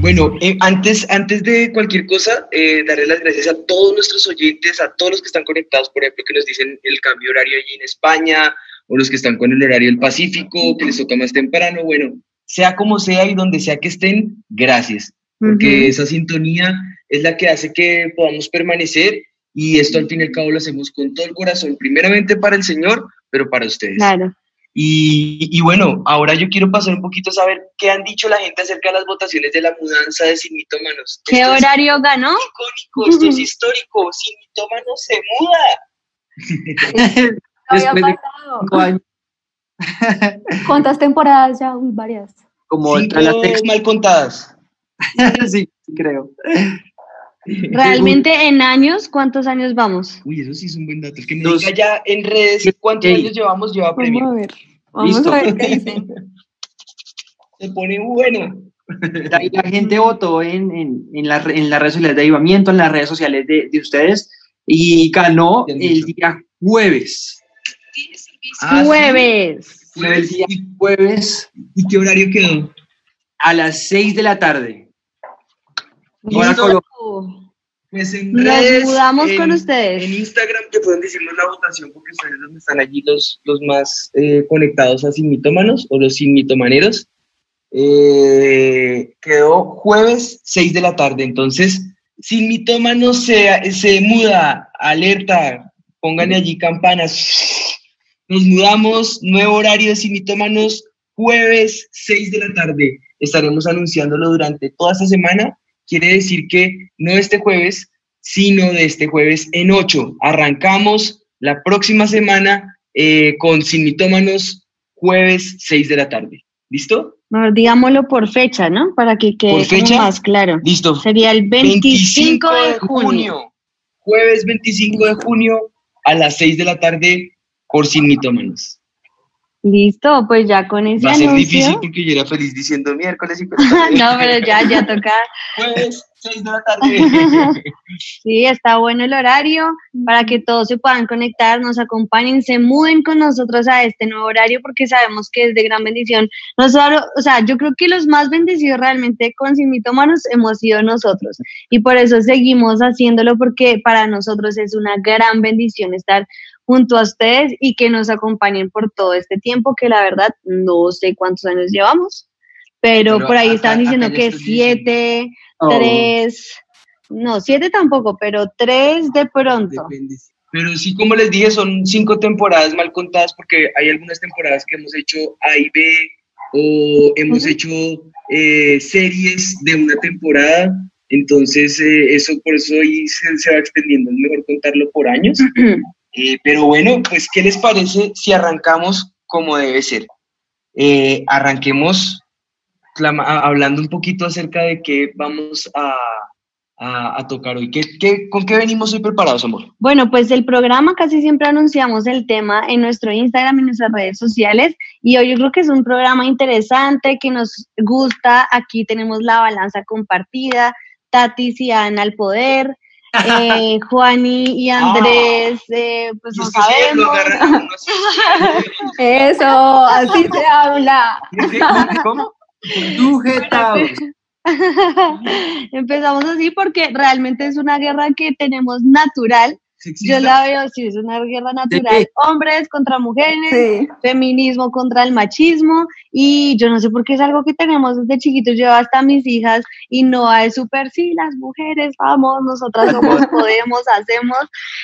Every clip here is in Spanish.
Bueno, eh, antes, antes de cualquier cosa, eh, darle las gracias a todos nuestros oyentes, a todos los que están conectados, por ejemplo, que nos dicen el cambio horario allí en España, o los que están con el horario del Pacífico, que les toca más temprano. Bueno, sea como sea y donde sea que estén, gracias, porque esa sintonía es la que hace que podamos permanecer y esto al fin y al cabo lo hacemos con todo el corazón, primeramente para el Señor, pero para ustedes. Claro. Y, bueno, ahora yo quiero pasar un poquito a saber qué han dicho la gente acerca de las votaciones de la mudanza de Sin Mitómanos. ¿Qué horario ganó? Icónico, esto es histórico. Sin Mitómanos se muda. Después de cinco años. ¿Cuántas temporadas ya? Uy, varias. Como Cinco mal contadas. sí, creo. Realmente en años, ¿cuántos años vamos? Uy, eso sí es un buen dato. que me diga ya en redes cuántos años llevamos, lleva premio. Vamos a ver. Vamos a ver qué dicen. Se pone bueno. La, gente votó en, en, en, la, en, las redes sociales de Avivamiento, en las redes sociales de, de ustedes, y ganó el día jueves. Ah, jueves. El día jueves. ¿Y qué horario quedó? A las 6 de la tarde. Pues en Nos redes, mudamos en, con ustedes. En Instagram te pueden decirnos la votación porque ustedes están allí los, los más eh, conectados a Sin Mitómanos o los Sin Mitomaneros. Eh, quedó jueves 6 de la tarde, entonces Sin Mitómanos se, se muda, alerta, pónganle allí campanas. Nos mudamos, nuevo horario de Sin Mitómanos, jueves 6 de la tarde. Estaremos anunciándolo durante toda esta semana quiere decir que no este jueves, sino de este jueves en 8. Arrancamos la próxima semana eh, con Sin Mitómanos, jueves 6 de la tarde. ¿Listo? digámoslo por fecha, ¿no? Para que quede más claro. Listo. Sería el 25, de junio. Jueves 25 de junio a las 6 de la tarde por Sin Mitómanos. Listo, pues ya con ese Va a ser anuncio. difícil porque yo era feliz diciendo miércoles y no, pero ya, ya toca. Jueves, 6 de la tarde. sí, está bueno el horario para que todos se puedan conectar, nos acompañen, se muden con nosotros a este nuevo horario porque sabemos que es de gran bendición. Nosotros, o sea, yo creo que los más bendecidos realmente con Sin Mitómanos hemos sido nosotros y por eso seguimos haciéndolo porque para nosotros es una gran bendición estar junto a ustedes y que nos acompañen por todo este tiempo, que la verdad no sé cuántos años llevamos, pero, Pero por ahí acá- estaban diciendo que siete, Oh. tres, no, siete tampoco, pero tres de pronto. Depende. Pero sí, como les dije, son cinco temporadas mal contadas porque hay algunas temporadas que hemos hecho A y B o hemos hecho eh, series de una temporada. Entonces, eh, eso por eso hoy se, se va extendiendo. Es mejor contarlo por años. Eh, pero bueno, pues, ¿qué les parece si arrancamos como debe ser? Eh, arranquemos hablando un poquito acerca de qué vamos a, a- tocar hoy. ¿Qué, qué, con qué venimos hoy preparados, amor? Bueno, pues el programa casi siempre anunciamos el tema en nuestro Instagram y nuestras redes sociales y hoy yo creo que es un programa interesante que nos gusta. Aquí tenemos la balanza compartida, Tati y Ana al poder, eh, Juani y Andrés, eh, pues no sabemos. Eso, así se habla. ¿Cómo? Sujetados. Empezamos así porque realmente es una guerra que tenemos natural. Yo la veo así, es una guerra natural. Hombres contra mujeres, Sí. feminismo contra el machismo y yo no sé por qué es algo que tenemos desde chiquitos. Yo hasta mis hijas y no es súper, sí, las mujeres, vamos, nosotras somos, podemos, hacemos.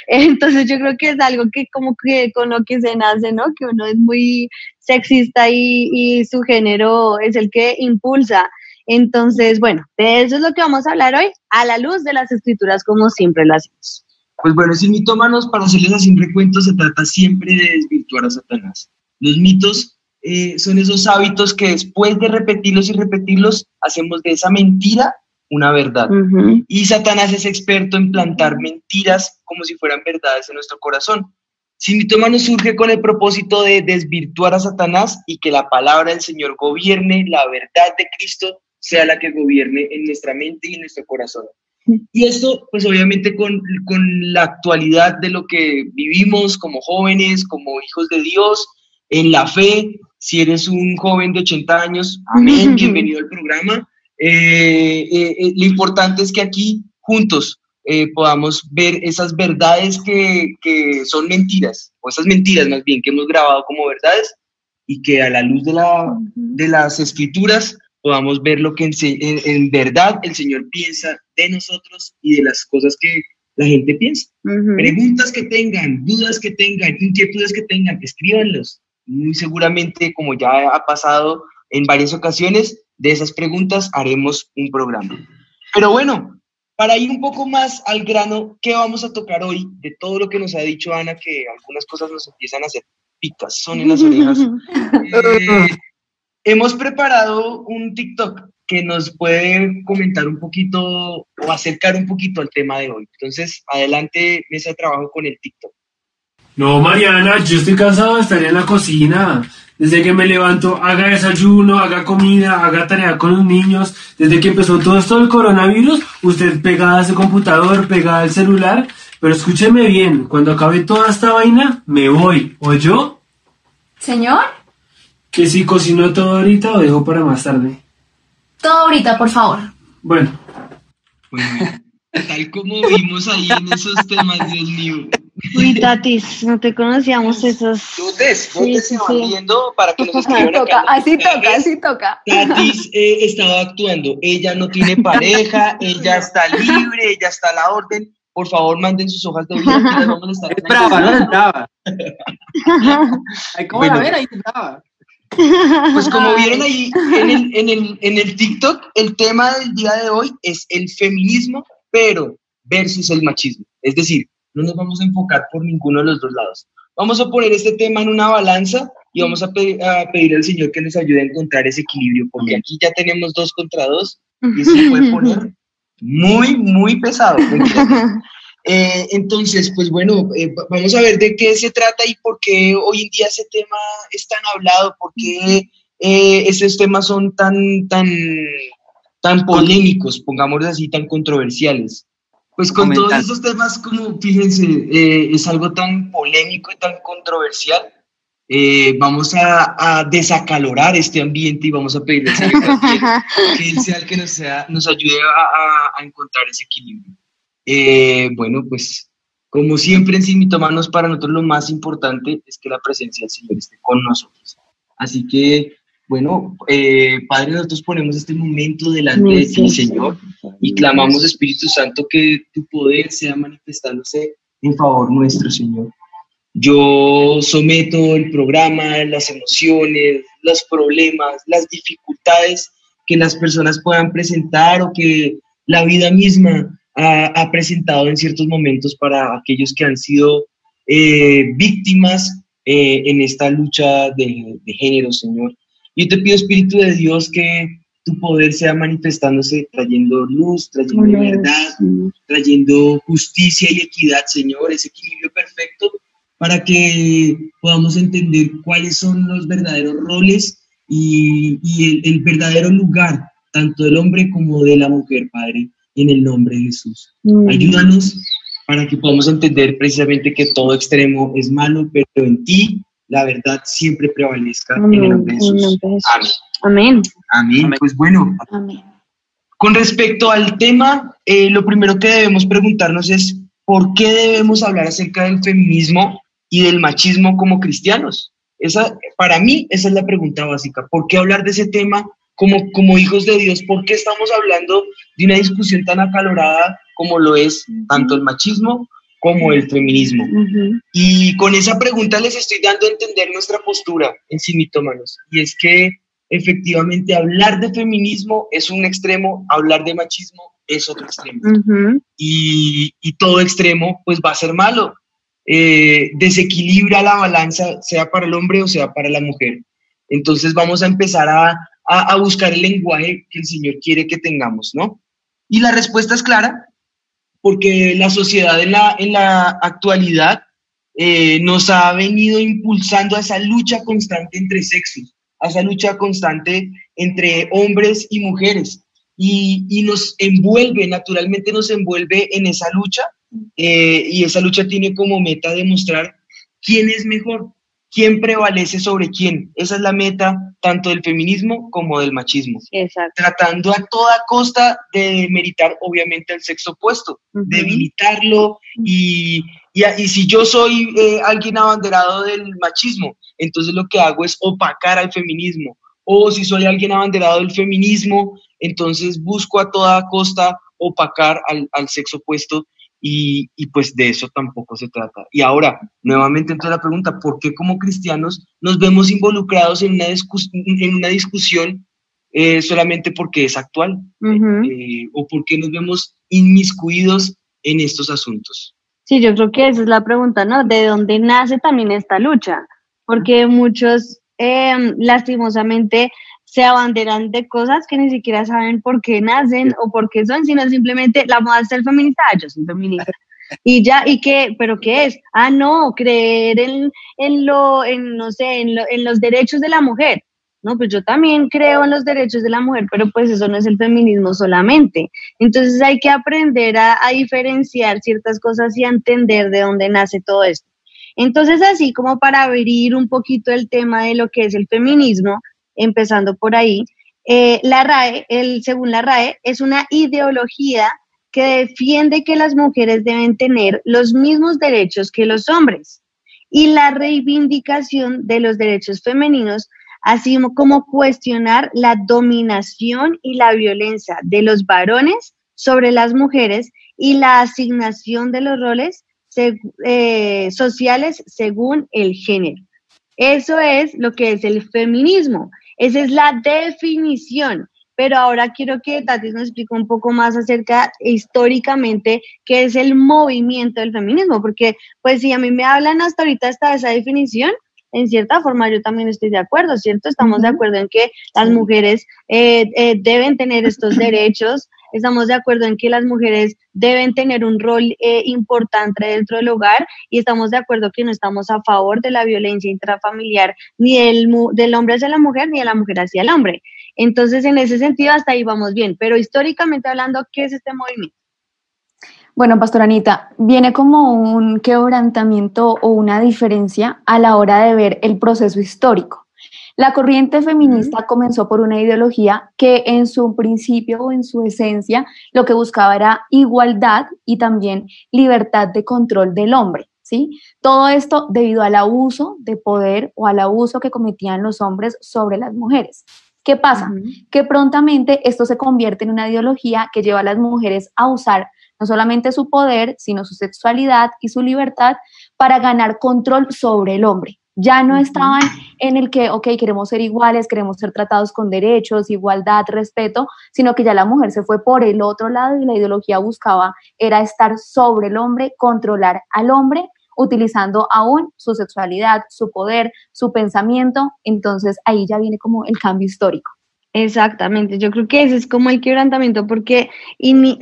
Entonces yo creo que es algo que como que con lo que se nace, ¿no? Que uno es muy sexista y, y su género es el que impulsa. Entonces, bueno, de eso es lo que vamos a hablar hoy a la luz de las escrituras como siempre lo hacemos. Pues bueno, sin mitómanos, para hacerles así un recuento, se trata siempre de desvirtuar a Satanás. Los mitos eh, son esos hábitos que después de repetirlos y repetirlos, hacemos de esa mentira una verdad. Y Satanás es experto en plantar mentiras como si fueran verdades en nuestro corazón. Sin mitómanos surge con el propósito de desvirtuar a Satanás y que la palabra del Señor gobierne, la verdad de Cristo sea la que gobierne en nuestra mente y en nuestro corazón. Y esto, pues obviamente con, con la actualidad de lo que vivimos como jóvenes, como hijos de Dios, en la fe, si eres un joven de 80 años, amén, bienvenido al programa. Eh, eh, eh, lo importante es que aquí juntos podamos ver esas verdades que, que, son mentiras, o esas mentiras más bien que hemos grabado como verdades, y que a la luz de, la, de las escrituras podamos ver lo que en, en, verdad el Señor piensa de nosotros y de las cosas que la gente piensa. Preguntas que tengan, dudas que tengan, inquietudes que tengan, escríbanlos. Muy seguramente, como ya ha pasado en varias ocasiones, de esas preguntas haremos un programa. Pero bueno, para ir un poco más al grano, ¿qué vamos a tocar hoy de todo lo que nos ha dicho Ana, que algunas cosas nos empiezan a hacer picazón en las orejas? Eh, Hemos preparado un TikTok que nos puede comentar un poquito o acercar un poquito al tema de hoy. Entonces, adelante, mesa de trabajo con el TikTok. No, Mariana, yo estoy cansado de estar en la cocina. Desde que me levanto, haga desayuno, haga comida, haga tarea con los niños. Desde que empezó todo esto del coronavirus, usted pegada a su computador, pegada al celular. Pero escúcheme bien, cuando acabe toda esta vaina, me voy. ¿O yo? ¿Señor? Que si cocino todo ahorita o dejo para más tarde. Todo ahorita, por favor. Bueno. tal como vimos ahí en esos temas, Dios mío. Uy, Tatis, no te conocíamos esos. Dotes, dotes se van viendo para que nos escriban toca, Así toca, así toca. Tatis eh, estaba actuando. Ella no tiene pareja, ella está libre, ella está a la orden. Por favor, manden sus hojas de vida que vamos a estar. Es brava, no es brava. ¿Cómo la ver? Ahí brava. Pues como vieron ahí en el, en, el, en el TikTok, el tema del día de hoy es el feminismo, pero versus el machismo. Es decir, no nos vamos a enfocar por ninguno de los dos lados. Vamos a poner este tema en una balanza y vamos a, pedir, a pedir al Señor que nos ayude a encontrar ese equilibrio, porque aquí ya tenemos dos contra dos y eso puede poner muy, muy pesado. Eh, entonces, pues bueno, eh, vamos a ver de qué se trata y por qué hoy en día ese tema es tan hablado, por qué eh, esos temas son tan, tan, tan polémicos, pongámoslo así, tan controversiales. Pues con todos esos temas, como fíjense, es algo tan polémico y tan controversial, vamos a, a, desacalorar este ambiente y vamos a pedirle que Él sea el que nos, sea, nos ayude a, a encontrar ese equilibrio. Eh, bueno, pues como siempre en Sin Mitomanos, para nosotros lo más importante es que la presencia del Señor esté con nosotros. Así que, bueno, eh, Padre, nosotros ponemos este momento delante de ti, Señor, y clamamos, Espíritu Santo, que tu poder sea manifestándose en favor nuestro, Señor. Yo someto el programa, las emociones, los problemas, las dificultades que las personas puedan presentar o que la vida misma ha, presentado en ciertos momentos para aquellos que han sido eh, víctimas eh, en esta lucha de, género, Señor. Yo te pido, Espíritu de Dios, que tu poder sea manifestándose, trayendo luz, trayendo verdad, trayendo justicia y equidad, Señor, ese equilibrio perfecto para que podamos entender cuáles son los verdaderos roles y, el, verdadero lugar, tanto del hombre como de la mujer, Padre en el nombre de Jesús. Mm. Ayúdanos para que podamos entender precisamente que todo extremo es malo, pero en ti la verdad siempre prevalezca en el nombre de Jesús. Amén. Amén. Pues bueno, con respecto al tema, eh, lo primero que debemos preguntarnos es por qué debemos hablar acerca del feminismo y del machismo como cristianos. Esa, para mí, esa es la pregunta básica. ¿Por qué hablar de ese tema como, como hijos de Dios, ¿por qué estamos hablando de una discusión tan acalorada como lo es tanto el machismo como el feminismo? Y con esa pregunta les estoy dando a entender nuestra postura en Simitómanos, y es que efectivamente hablar de feminismo es un extremo, hablar de machismo es otro extremo. y, y, todo extremo pues va a ser malo. Eh, desequilibra la balanza, sea para el hombre o sea para la mujer. Entonces vamos a empezar a, a, buscar el lenguaje que el Señor quiere que tengamos, ¿no? Y la respuesta es clara, porque la sociedad en la, en la actualidad eh, nos ha venido impulsando a esa lucha constante entre sexos, a esa lucha constante entre hombres y mujeres. Y, y nos envuelve, naturalmente nos envuelve en esa lucha, eh, y esa lucha tiene como meta demostrar quién es mejor, quién prevalece sobre quién. Esa es la meta tanto del feminismo como del machismo. Exacto. Tratando a toda costa de meritar, obviamente, al sexo opuesto, debilitarlo y, y, y si yo soy eh, alguien abanderado del machismo, entonces lo que hago es opacar al feminismo. O si soy alguien abanderado del feminismo, entonces busco a toda costa opacar al, al sexo opuesto y, y, pues de eso tampoco se trata. Y ahora, nuevamente entonces la pregunta, ¿por qué como cristianos nos vemos involucrados en una, discus en una discusión eh, solamente porque es actual? Eh, ¿O por qué nos vemos inmiscuidos en estos asuntos? Sí, yo creo que esa es la pregunta, ¿no? ¿De dónde nace también esta lucha? Porque muchos, eh, lastimosamente, se abanderan de cosas que ni siquiera saben por qué nacen o por qué son, sino simplemente la moda es ser feminista, ah, yo soy feminista. Y ya, ¿y qué? ¿Pero qué es? Ah, no, creer en, en lo, en, no sé, en, lo, en los derechos de la mujer. No, pues yo también creo en los derechos de la mujer, pero pues eso no es el feminismo solamente. Entonces hay que aprender a, a diferenciar ciertas cosas y a entender de dónde nace todo esto. Entonces, así como para abrir un poquito el tema de lo que es el feminismo, empezando por ahí, eh, la RAE, el, según la RAE, es una ideología que defiende que las mujeres deben tener los mismos derechos que los hombres y la reivindicación de los derechos femeninos, así como cuestionar la dominación y la violencia de los varones sobre las mujeres y la asignación de los roles eh, sociales según el género. Eso es lo que es el feminismo. Esa es la definición. Pero ahora quiero que Tati nos explique un poco más acerca históricamente qué es el movimiento del feminismo, porque pues si a mí me hablan hasta ahorita hasta esa definición, en cierta forma yo también estoy de acuerdo, ¿cierto? Estamos uh -huh. de acuerdo en que las mujeres eh, eh, deben tener estos derechos, estamos de acuerdo en que las mujeres deben tener un rol eh, importante dentro del hogar y estamos de acuerdo que no estamos a favor de la violencia intrafamiliar ni del, del hombre hacia la mujer ni de la mujer hacia el hombre. Entonces, en ese sentido, hasta ahí vamos bien. Pero históricamente hablando, ¿qué es este movimiento? Bueno, Pastora Anita, viene como un quebrantamiento o una diferencia a la hora de ver el proceso histórico. La corriente feminista uh -huh. comenzó por una ideología que en su principio o en su esencia lo que buscaba era igualdad y también libertad de control del hombre. ¿Sí? Todo esto debido al abuso de poder o al abuso que cometían los hombres sobre las mujeres. ¿Qué pasa? Uh -huh. Que prontamente esto se convierte en una ideología que lleva a las mujeres a usar no solamente su poder, sino su sexualidad y su libertad para ganar control sobre el hombre. Ya no estaban en el que, ok, queremos ser iguales, queremos ser tratados con derechos, igualdad, respeto, sino que ya la mujer se fue por el otro lado y la ideología buscaba era estar sobre el hombre, controlar al hombre, utilizando aún su sexualidad, su poder, su pensamiento. Entonces ahí ya viene como el cambio histórico. Exactamente, yo creo que ese es como el quebrantamiento porque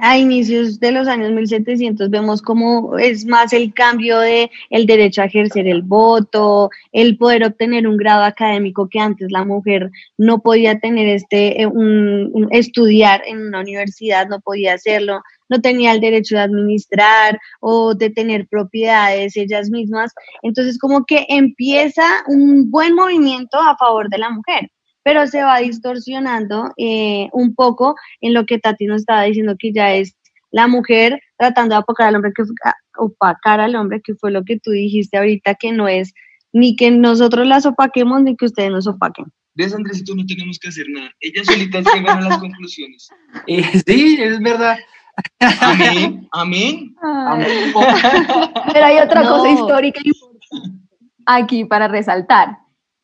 a inicios de los años 1700 vemos como es más el cambio de el derecho a ejercer el voto, el poder obtener un grado académico que antes la mujer no podía tener este un, estudiar en una universidad, no podía hacerlo, no tenía el derecho de administrar o de tener propiedades ellas mismas, entonces como que empieza un buen movimiento a favor de la mujer pero se va distorsionando eh, un poco en lo que Tati nos estaba diciendo que ya es la mujer tratando de opacar al hombre, que, opacar al hombre, que fue lo que tú dijiste ahorita, que no es ni que nosotros las opaquemos ni que ustedes nos opaquen. ¿Ves, Andresito? No tenemos que hacer nada. Ellas solitas llegan a las conclusiones. Eh, sí, es verdad. Amén, amén. amén. Pero hay otra no. cosa histórica aquí para resaltar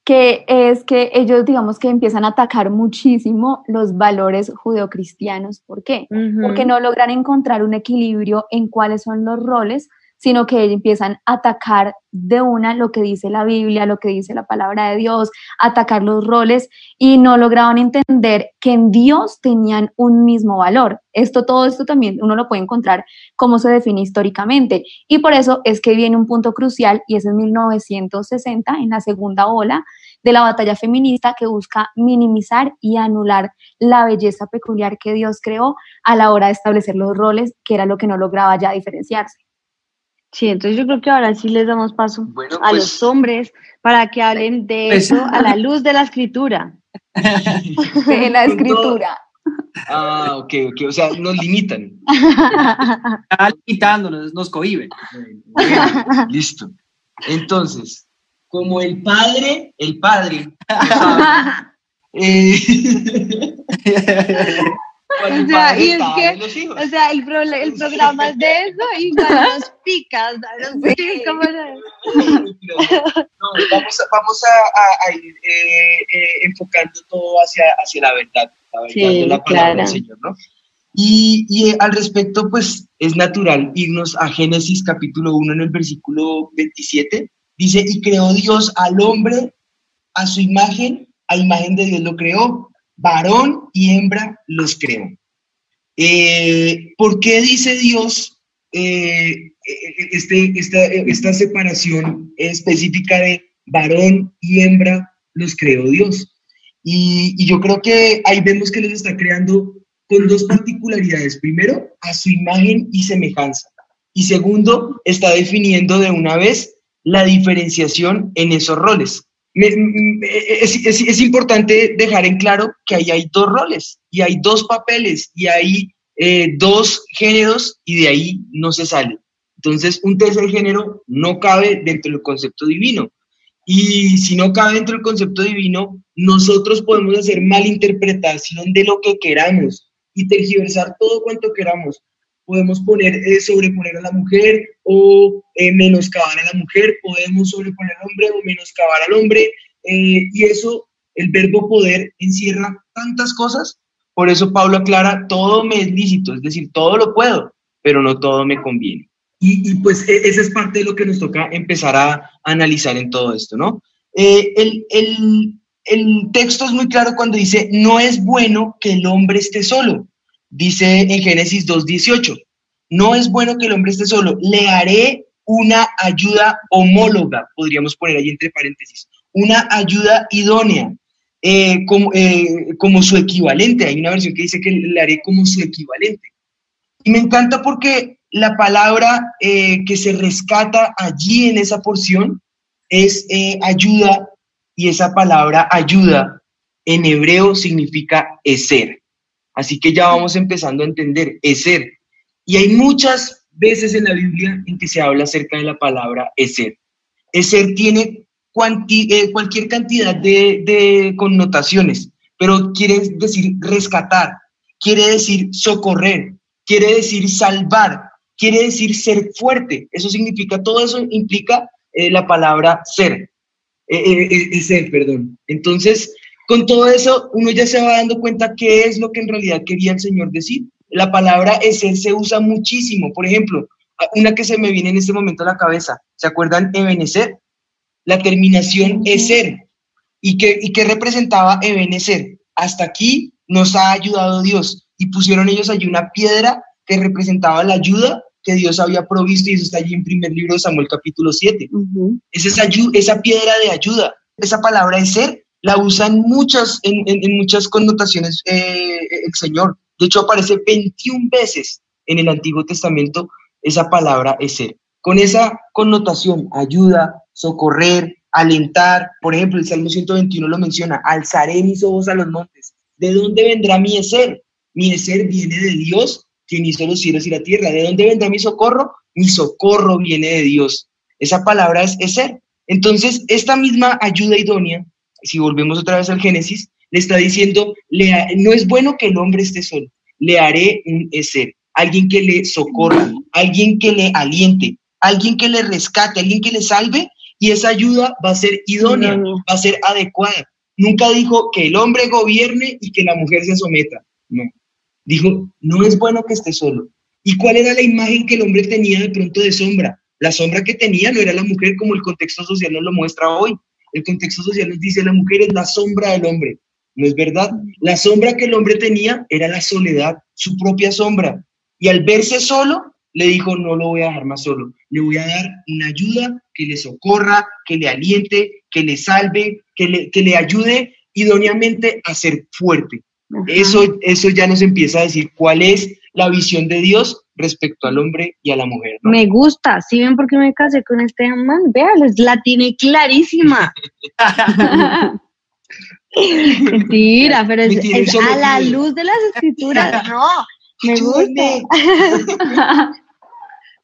que es que ellos, digamos que empiezan a atacar muchísimo los valores judeocristianos. ¿Por qué? Uh -huh. Porque no logran encontrar un equilibrio en cuáles son los roles sino que empiezan a atacar de una lo que dice la Biblia, lo que dice la palabra de Dios, atacar los roles y no lograban entender que en Dios tenían un mismo valor. Esto, todo esto también uno lo puede encontrar cómo se define históricamente. Y por eso es que viene un punto crucial y es en 1960, en la segunda ola de la batalla feminista que busca minimizar y anular la belleza peculiar que Dios creó a la hora de establecer los roles, que era lo que no lograba ya diferenciarse. Sí, entonces yo creo que ahora sí les damos paso a pues- los hombres para que hablen de Pues- eso a la luz de la escritura. De la escritura. Ah, ok, ok, o sea, nos limitan. Está limitándonos, nos cohiben. Bueno, listo. Entonces, como el padre, el padre, sabe, eh, O el sea, y es que-. O sea, el, prole- el programa es de eso y nos picas, picas, ¿cómo no? Vamos a, vamos a, a- a ir eh, eh, enfocando todo hacia, hacia la verdad, la verdad Sí, de la palabra claro. del Señor, ¿no? Y, y, eh, al respecto, pues es natural irnos a Génesis capítulo 1 en el versículo 27. Dice, y creó Dios al hombre a su imagen, a imagen de Dios lo creó, varón y hembra los creó. Eh, ¿Por qué dice Dios eh, eh, este, esta, esta separación específica de varón y hembra los creó Dios? Y, y yo creo que ahí vemos que los está creando con dos particularidades. Primero, a su imagen y semejanza. Y segundo, está definiendo de una vez la diferenciación en esos roles. Me- es, es- es importante dejar en claro que ahí hay dos roles y hay dos papeles y hay eh, dos géneros y de ahí no se sale. Entonces, un tercer género no cabe dentro del concepto divino. Y si no cabe dentro del concepto divino, nosotros podemos hacer malinterpretación de lo que queramos y tergiversar todo cuanto queramos. Podemos poner, eh, sobreponer a la mujer o eh, menoscabar a la mujer, podemos sobreponer al hombre o menoscabar al hombre. eh, y eso, el verbo poder encierra tantas cosas. Por eso Pablo aclara, todo me es lícito, es decir, todo lo puedo, pero no todo me conviene. Y, y, pues e- esa es parte de lo que nos toca empezar a analizar en todo esto, ¿no? Eh, el, el- el texto es muy claro cuando dice, no es bueno que el hombre esté solo. Dice en Génesis 2.18, no es bueno que el hombre esté solo, le haré una ayuda homóloga, podríamos poner ahí entre paréntesis, una ayuda idónea, eh, como, eh, como su equivalente. Hay una versión que dice que le haré como su equivalente. Y me encanta porque la palabra eh, que se rescata allí en esa porción es ayuda y esa palabra ayuda en hebreo significa eser. Así que ya vamos empezando a entender eser. Y hay muchas veces en la Biblia en que se habla acerca de la palabra eser. Eser tiene eh, cualquier cantidad de, connotaciones, pero quiere decir rescatar, quiere decir socorrer, quiere decir salvar, quiere decir ser fuerte. Eso significa, todo eso implica eh, la palabra ser, eh, eh, ser, perdón. Entonces, con todo eso, uno ya se va dando cuenta qué es lo que en realidad quería el Señor decir. La palabra ser se usa muchísimo. Por ejemplo, una que se me viene en este momento a la cabeza, ¿se acuerdan? Ebenecer. La terminación es ser. ¿Y qué, ¿Y qué representaba Ebenecer? Hasta aquí nos ha ayudado Dios. Y pusieron ellos allí una piedra que representaba la ayuda que Dios había provisto, y eso está allí en primer libro de Samuel capítulo 7. Es esa, esa piedra de ayuda. Esa palabra de ser la usan muchas, en, muchas connotaciones eh, el Señor. De hecho, aparece 21 veces en el Antiguo Testamento esa palabra es ser. Con esa connotación, ayuda, socorrer, alentar. Por ejemplo, el Salmo 121 lo menciona, alzaré mis ojos a los montes. ¿De dónde vendrá mi ser? Mi ser viene de Dios, quien hizo los cielos y la tierra. ¿De dónde vendrá mi socorro? Mi socorro viene de Dios. Esa palabra es ser. Entonces, esta misma ayuda idónea, si volvemos otra vez al Génesis, le está diciendo, le ha- no es bueno que el hombre esté solo, le haré un ser, alguien que le socorra, alguien que le aliente, alguien que le rescate, alguien que le salve, y esa ayuda va a ser idónea, va a ser adecuada. Nunca dijo que el hombre gobierne y que la mujer se someta, no. Dijo, no es bueno que esté solo. ¿Y cuál era la imagen que el hombre tenía de pronto de sombra? La sombra que tenía no era la mujer como el contexto social nos lo muestra hoy. El contexto social nos dice la mujer es la sombra del hombre. ¿No es verdad? La sombra que el hombre tenía era la soledad, su propia sombra. Y al verse solo, le dijo, no lo voy a dejar más solo, le voy a dar una ayuda que le socorra, que le aliente, que le salve, que le, que le ayude idóneamente a ser fuerte. Eso, eso ya nos empieza a decir cuál es la visión de Dios respecto al hombre y a la mujer. Me gusta, ¿sí ven por qué me casé con este man? Vean, la tiene clarísima. Mentira, pero es, es a la luz de las escrituras. No, me gusta.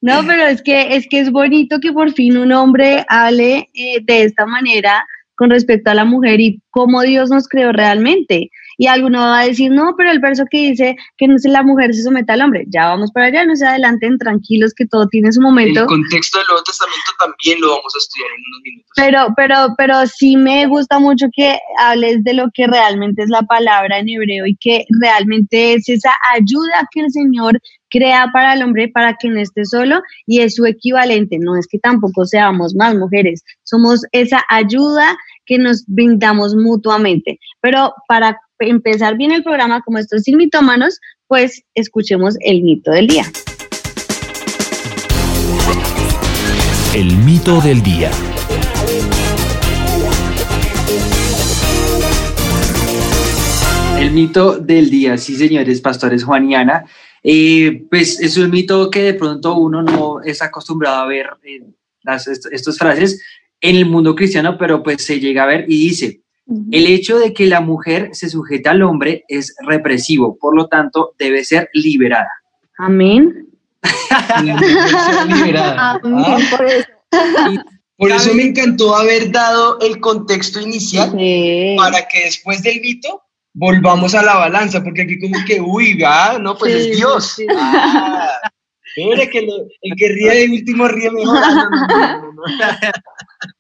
No, pero es que es que es bonito que por fin un hombre hable eh, de esta manera con respecto a la mujer y cómo Dios nos creó realmente. Y alguno va a decir, no, pero el verso que dice que no es la mujer se somete al hombre. Ya vamos para allá, no se adelanten, tranquilos, que todo tiene su momento. El contexto del Nuevo Testamento también lo vamos a estudiar en unos minutos. Pero, pero, pero sí me gusta mucho que hables de lo que realmente es la palabra en hebreo y que realmente es esa ayuda que el Señor crea para el hombre para que no esté solo y es su equivalente. No es que tampoco seamos más mujeres, somos esa ayuda que nos brindamos mutuamente. Pero para empezar bien el programa, como estos sin mitómanos, pues escuchemos el mito del día. El mito del día. El mito del día, sí señores, pastores Juan y Ana. Eh, pues es un mito que de pronto uno no está acostumbrado a ver las, estas frases en el mundo cristiano, pero pues se llega a ver y dice, el hecho de que la mujer se sujete al hombre es represivo, por lo tanto debe ser liberada. Amén. liberada. Amén, por eso. Por eso me encantó haber dado el contexto inicial Sí. para que después del mito volvamos a la balanza, porque aquí como que, uy, ah, no, pues Sí, es Dios. sí. Ah, mire que lo- el que ríe de último ríe mejor. Ah, no, no, no,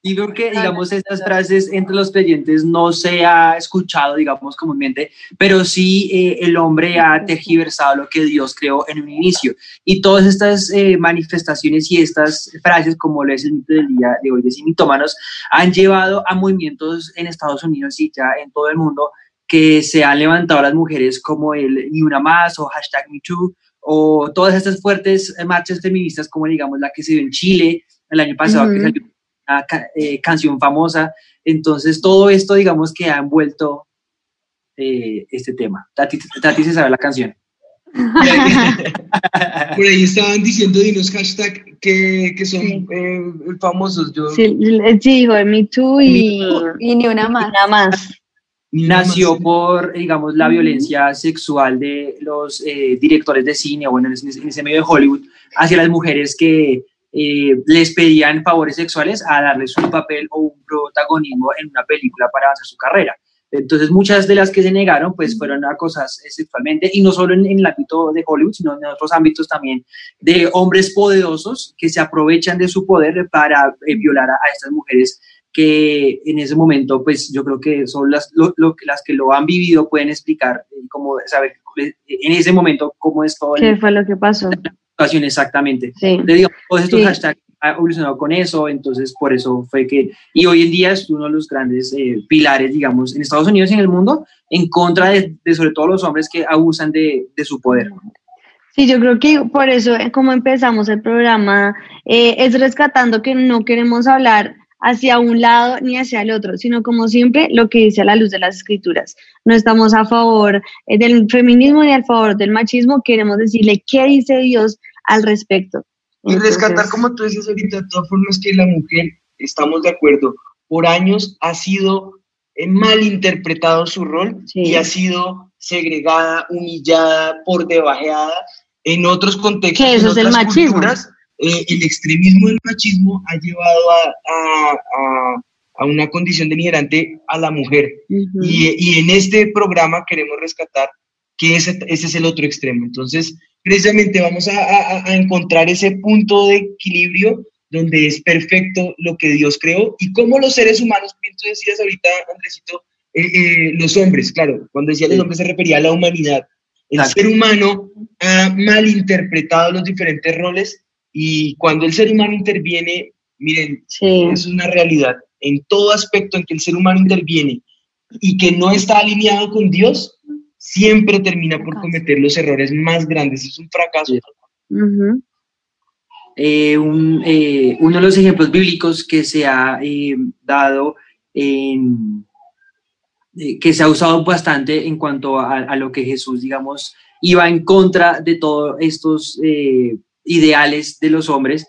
creo que, digamos, esas frases entre los creyentes no se ha escuchado, digamos, comúnmente, pero sí eh, el hombre ha tergiversado lo que Dios creó en un inicio. Y todas estas eh, manifestaciones y estas frases, como lo es el mito del día de hoy de Simitómanos, han llevado a movimientos en Estados Unidos y ya en todo el mundo que se han levantado las mujeres como el Ni Una Más o hashtag MeToo o todas estas fuertes marchas feministas como digamos la que se dio en Chile el año pasado, que Ujú. salió una eh, canción famosa. Entonces, todo esto, digamos, que ha envuelto eh, este tema. Tati, Tati se sabe la canción. Por ahí, estaban diciendo dinos hashtag que, que son Sí. eh, famosos. Yo, Sí, de Me Too y, Y ni una más. nada más. Nació por, digamos, la violencia sexual de los eh, directores de cine, o bueno, en ese, en ese medio de Hollywood, hacia las mujeres que eh, les pedían favores sexuales a darles un papel o un protagonismo en una película para avanzar su carrera. Entonces, muchas de las que se negaron, pues fueron acosadas eh, sexualmente, y no solo en, en el ámbito de Hollywood, sino en otros ámbitos también, de hombres poderosos que se aprovechan de su poder para eh, violar a, a estas mujeres que en ese momento, pues yo creo que son las, lo, lo que- las que lo han vivido, pueden explicar eh, cómo saber eh, en ese momento cómo es todo ¿Qué la fue lo que pasó? Situación exactamente. Sí. Entonces, digamos, todos estos Sí. hashtags ha evolucionado con eso, entonces por eso fue que, y hoy en día es uno de los grandes eh, pilares, digamos, en Estados Unidos y en el mundo, en contra de, de sobre todo los hombres que abusan de, de su poder. Sí, yo creo que por eso, eh, como empezamos el programa, eh, es rescatando que no queremos hablar hacia un lado ni hacia el otro, sino como siempre lo que dice a la luz de las escrituras. No estamos a favor eh, del feminismo ni a favor del machismo, queremos decirle qué dice Dios al respecto. Y rescatar, Entonces, como tú dices ahorita, de todas formas que la mujer, estamos de acuerdo, por años ha sido eh, mal interpretado su rol Sí. y ha sido segregada, humillada, por debajeada en otros contextos, Que eso en es el otras machismo. culturas. eh, el extremismo del machismo ha llevado a, a- a- a una condición denigrante a la mujer. ujú. Y, y en este programa queremos rescatar que ese, ese es el otro extremo. Entonces, precisamente vamos a, a- a encontrar ese punto de equilibrio donde es perfecto lo que Dios creó y cómo los seres humanos, bien tú decías ahorita, Andresito, eh, eh, los hombres, claro, cuando decía los hombres se refería a la humanidad. El Exacto. ser humano ha malinterpretado los diferentes roles Y cuando el ser humano interviene, miren, Sí. es una realidad. En todo aspecto en que el ser humano interviene y que no está alineado con Dios, siempre termina por cometer los errores más grandes. Es un fracaso. Eh, un, eh, uno de los ejemplos bíblicos que se ha eh, dado en, eh, que se ha usado bastante en cuanto a, a lo que Jesús, digamos, iba en contra de todos estos eh, ideales de los hombres,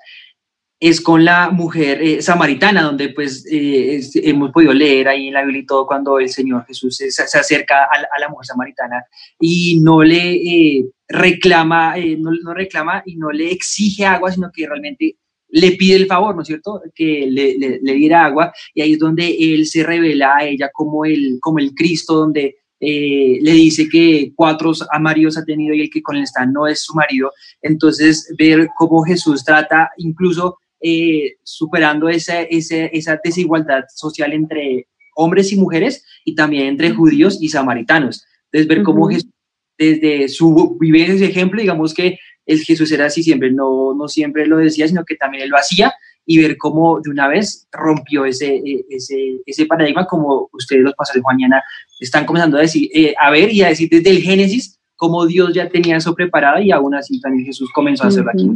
es con la mujer eh, samaritana, donde pues eh, es- hemos podido leer ahí en la Biblia y todo cuando el Señor Jesús se, acerca a la, mujer samaritana y no le eh, reclama, no, reclama y no le exige agua, sino que realmente le pide el favor, ¿no es cierto? Que le, le- diera agua y ahí es donde él se revela a ella como el, como el Cristo, donde le dice que cuatro maridos ha tenido y el que con él está no es su marido. Entonces, ver cómo Jesús trata, incluso eh, superando esa, esa, esa desigualdad social entre hombres y mujeres y también entre judíos y samaritanos. Entonces, ver cómo Ujú. Jesús, desde su vivencia, ese ejemplo, digamos que el Jesús era así siempre, no, no siempre lo decía, sino que también él lo hacía y ver cómo de una vez rompió ese, eh, ese, ese paradigma, como ustedes los pastores mañana están comenzando a decir, eh, a ver y a decir desde el Génesis cómo Dios ya tenía eso preparado y aún así también Jesús comenzó a hacerlo aquí.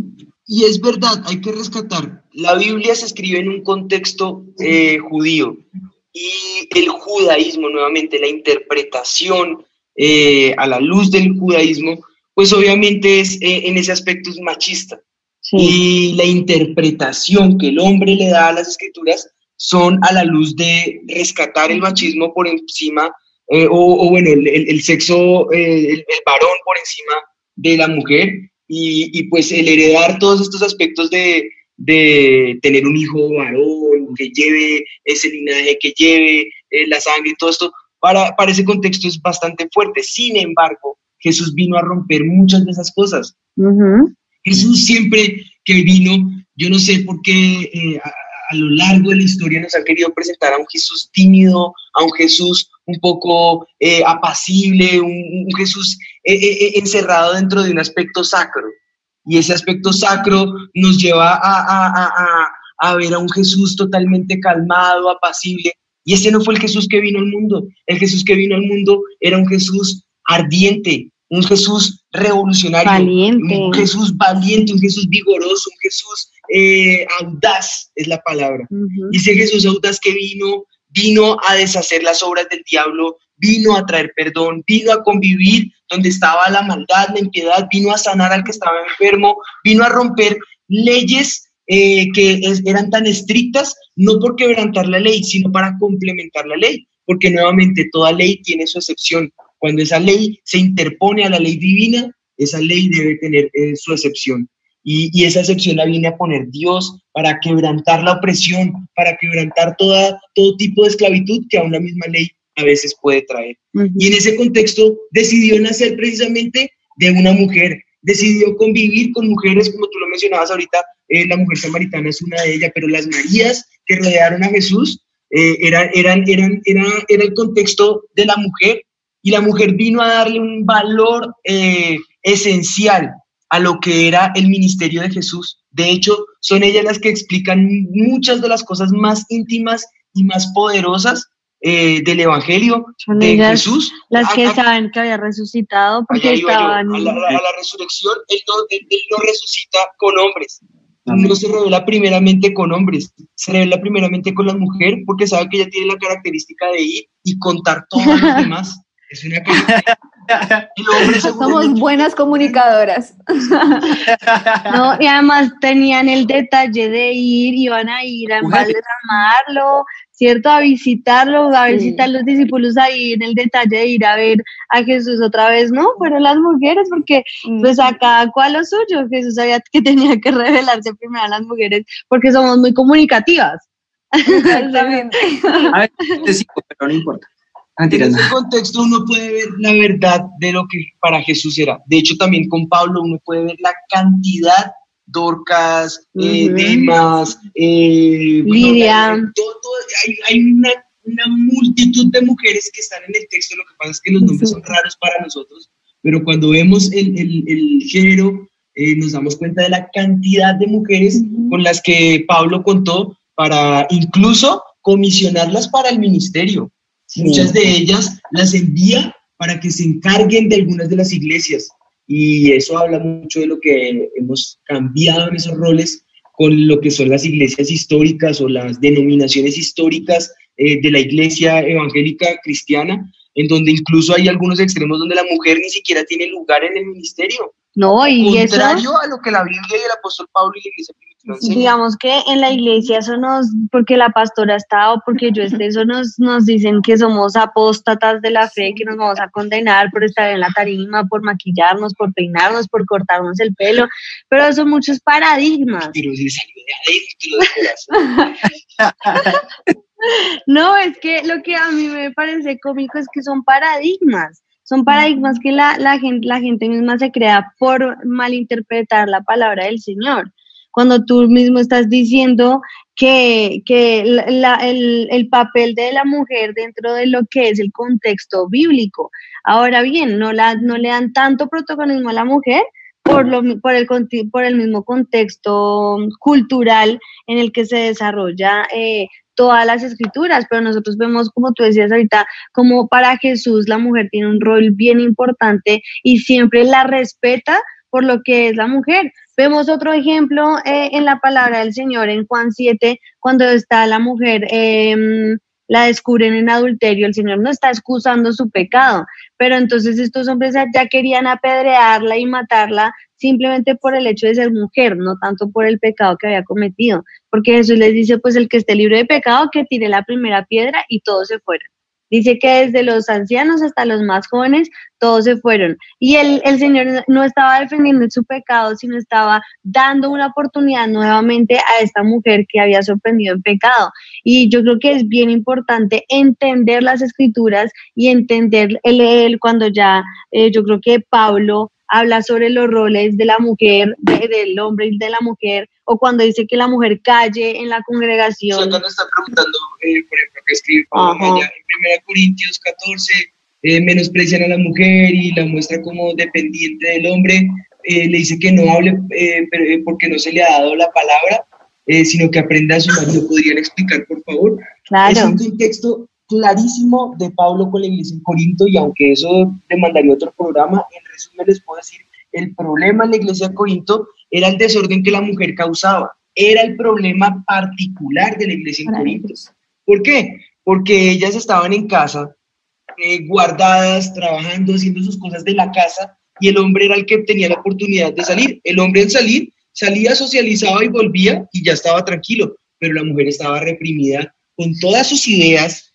Y es verdad, hay que rescatar. La Biblia se escribe en un contexto eh, judío y el judaísmo, nuevamente, la interpretación eh, a la luz del judaísmo, pues obviamente es eh, en ese aspecto es machista. Y la interpretación que el hombre le da a las escrituras son a la luz de rescatar el machismo por encima, eh, o, o bueno, el, el- sexo, eh, el, el varón por encima de la mujer, y, y pues el heredar todos estos aspectos de, de tener un hijo varón, que lleve ese linaje, que lleve eh, la sangre y todo esto, para, para ese contexto es bastante fuerte. Sin embargo, Jesús vino a romper muchas de esas cosas. Ujú. Jesús siempre que vino, yo no sé por qué eh, a, lo largo de la historia nos han querido presentar a un Jesús tímido, a un Jesús un poco eh, apacible, un, un Jesús eh, eh, encerrado dentro de un aspecto sacro. Y ese aspecto sacro nos lleva a, a- a- a- a ver a un Jesús totalmente calmado, apacible. Y ese no fue el Jesús que vino al mundo. El Jesús que vino al mundo era un Jesús ardiente, un Jesús revolucionario, Valiente. un Jesús valiente, un Jesús vigoroso, un Jesús eh, audaz, es la palabra. Ujú. Y ese Jesús audaz que vino, vino a deshacer las obras del diablo, vino a traer perdón, vino a convivir donde estaba la maldad, la impiedad, vino a sanar al que estaba enfermo, vino a romper leyes eh, que es- eran tan estrictas, no por quebrantar la ley, sino para complementar la ley, porque nuevamente toda ley tiene su excepción. Cuando esa ley se interpone a la ley divina, esa ley debe tener eh, su excepción. Y, y esa excepción la viene a poner Dios para quebrantar la opresión, para quebrantar toda, todo tipo de esclavitud que aún la misma ley a veces puede traer. Y en ese contexto decidió nacer precisamente de una mujer, decidió convivir con mujeres, como tú lo mencionabas ahorita, eh, la mujer samaritana es una de ellas, pero las Marías que rodearon a Jesús eh, eran, eran, eran, era, era el contexto de la mujer. Y la mujer vino a darle un valor eh, esencial a lo que era el ministerio de Jesús. De hecho, son ellas las que explican muchas de las cosas más íntimas y más poderosas eh, del Evangelio Son de ellas Jesús. las que A- saben que había resucitado porque yo, estaban... a, la, a la resurrección, él no, él- él no resucita con hombres. No se revela primeramente con hombres, se revela primeramente con la mujer porque sabe que ella tiene la característica de ir y contar todo a los demás. Es una característica. Somos buenas comunicadoras. No, y además tenían el detalle de ir, iban a ir a embalsamarlo, ¿cierto? A visitarlo, a visitar los discípulos ahí en el detalle de ir a ver a Jesús otra vez, ¿no? Fueron las mujeres, porque pues a cada cual lo suyo. Jesús sabía que tenía que revelarse primero a las mujeres, porque somos muy comunicativas. Exactamente. A ver, te sigo, pero no importa. Ah, En ese contexto uno puede ver la verdad de lo que para Jesús era. De hecho, también con Pablo uno puede ver la cantidad, Dorcas, eh, Ujú. Demas, eh, bueno, Lidia. todo- todo- hay, hay una, una multitud de mujeres que están en el texto. Lo que pasa es que los nombres son raros para nosotros, pero cuando vemos el, el- el género eh, nos damos cuenta de la cantidad de mujeres con las que Pablo contó para incluso comisionarlas para el ministerio. Muchas de ellas las envía para que se encarguen de algunas de las iglesias. Y eso habla mucho de lo que hemos cambiado en esos roles con lo que son las iglesias históricas o las denominaciones históricas eh, de la iglesia evangélica cristiana, en donde incluso hay algunos extremos donde la mujer ni siquiera tiene lugar en el ministerio. No, y Contrario eso, a lo que la Biblia y el apóstol Pablo y la iglesia digamos que en la iglesia eso nos, porque la pastora está o porque yo esté, eso nos, nos dicen que somos apóstatas de la fe, que nos vamos a condenar por estar en la tarima, por maquillarnos, por peinarnos, por cortarnos el pelo, pero son muchos paradigmas. Pero corazón. No, es que lo que a mí me parece cómico es que son paradigmas. Son paradigmas que la, la, gente, la gente misma se crea por malinterpretar la palabra del Señor. Cuando tú mismo estás diciendo que, que el, el papel de la mujer dentro de lo que es el contexto bíblico. Ahora bien, no, la, no le dan tanto protagonismo a la mujer por, lo, por, el, por el mismo contexto cultural en el que se desarrolla eh, todas las escrituras, pero nosotros vemos, como tú decías ahorita, como para Jesús la mujer tiene un rol bien importante y siempre la respeta por lo que es la mujer. Vemos otro ejemplo eh, en la palabra del Señor en Juan 7, cuando está la mujer, em, la descubren en adulterio, el Señor no está excusando su pecado, pero entonces estos hombres ya querían apedrearla y matarla simplemente por el hecho de ser mujer, no tanto por el pecado que había cometido, porque Jesús les dice, pues el que esté libre de pecado, que tire la primera piedra y todos se fueron. Dice que desde los ancianos hasta los más jóvenes, todos se fueron. Y el, el Señor no estaba defendiendo su pecado, sino estaba dando una oportunidad nuevamente a esta mujer que había sorprendido en pecado. Y yo creo que es bien importante entender las escrituras y entender el, el- cuando ya, eh, yo creo que Pablo habla sobre los roles de la mujer, de- del hombre y de la mujer, o cuando dice que la mujer calle en la congregación. cuando está preguntando, eh, por ejemplo, que escribe allá en 1 Corintios 14, eh, menosprecian a la mujer y la muestra como dependiente del hombre, eh, le dice que no hable eh, pero, eh, porque no se le ha dado la palabra, eh, sino que aprenda a su marido. ¿Podrían explicar, por favor? Es Claro. un contexto clarísimo de Pablo con la iglesia en Corinto y aunque eso demandaría otro programa, en resumen les puedo decir, el problema en la iglesia de Corinto era el desorden que la mujer causaba, era el problema particular de la iglesia en Corinto. ¿Por qué? Porque ellas estaban en casa, eh, guardadas, trabajando, haciendo sus cosas de la casa, y el hombre era el que tenía la oportunidad de salir. El hombre al salir salía, socializaba y volvía y ya estaba tranquilo, pero la mujer estaba reprimida con todas sus ideas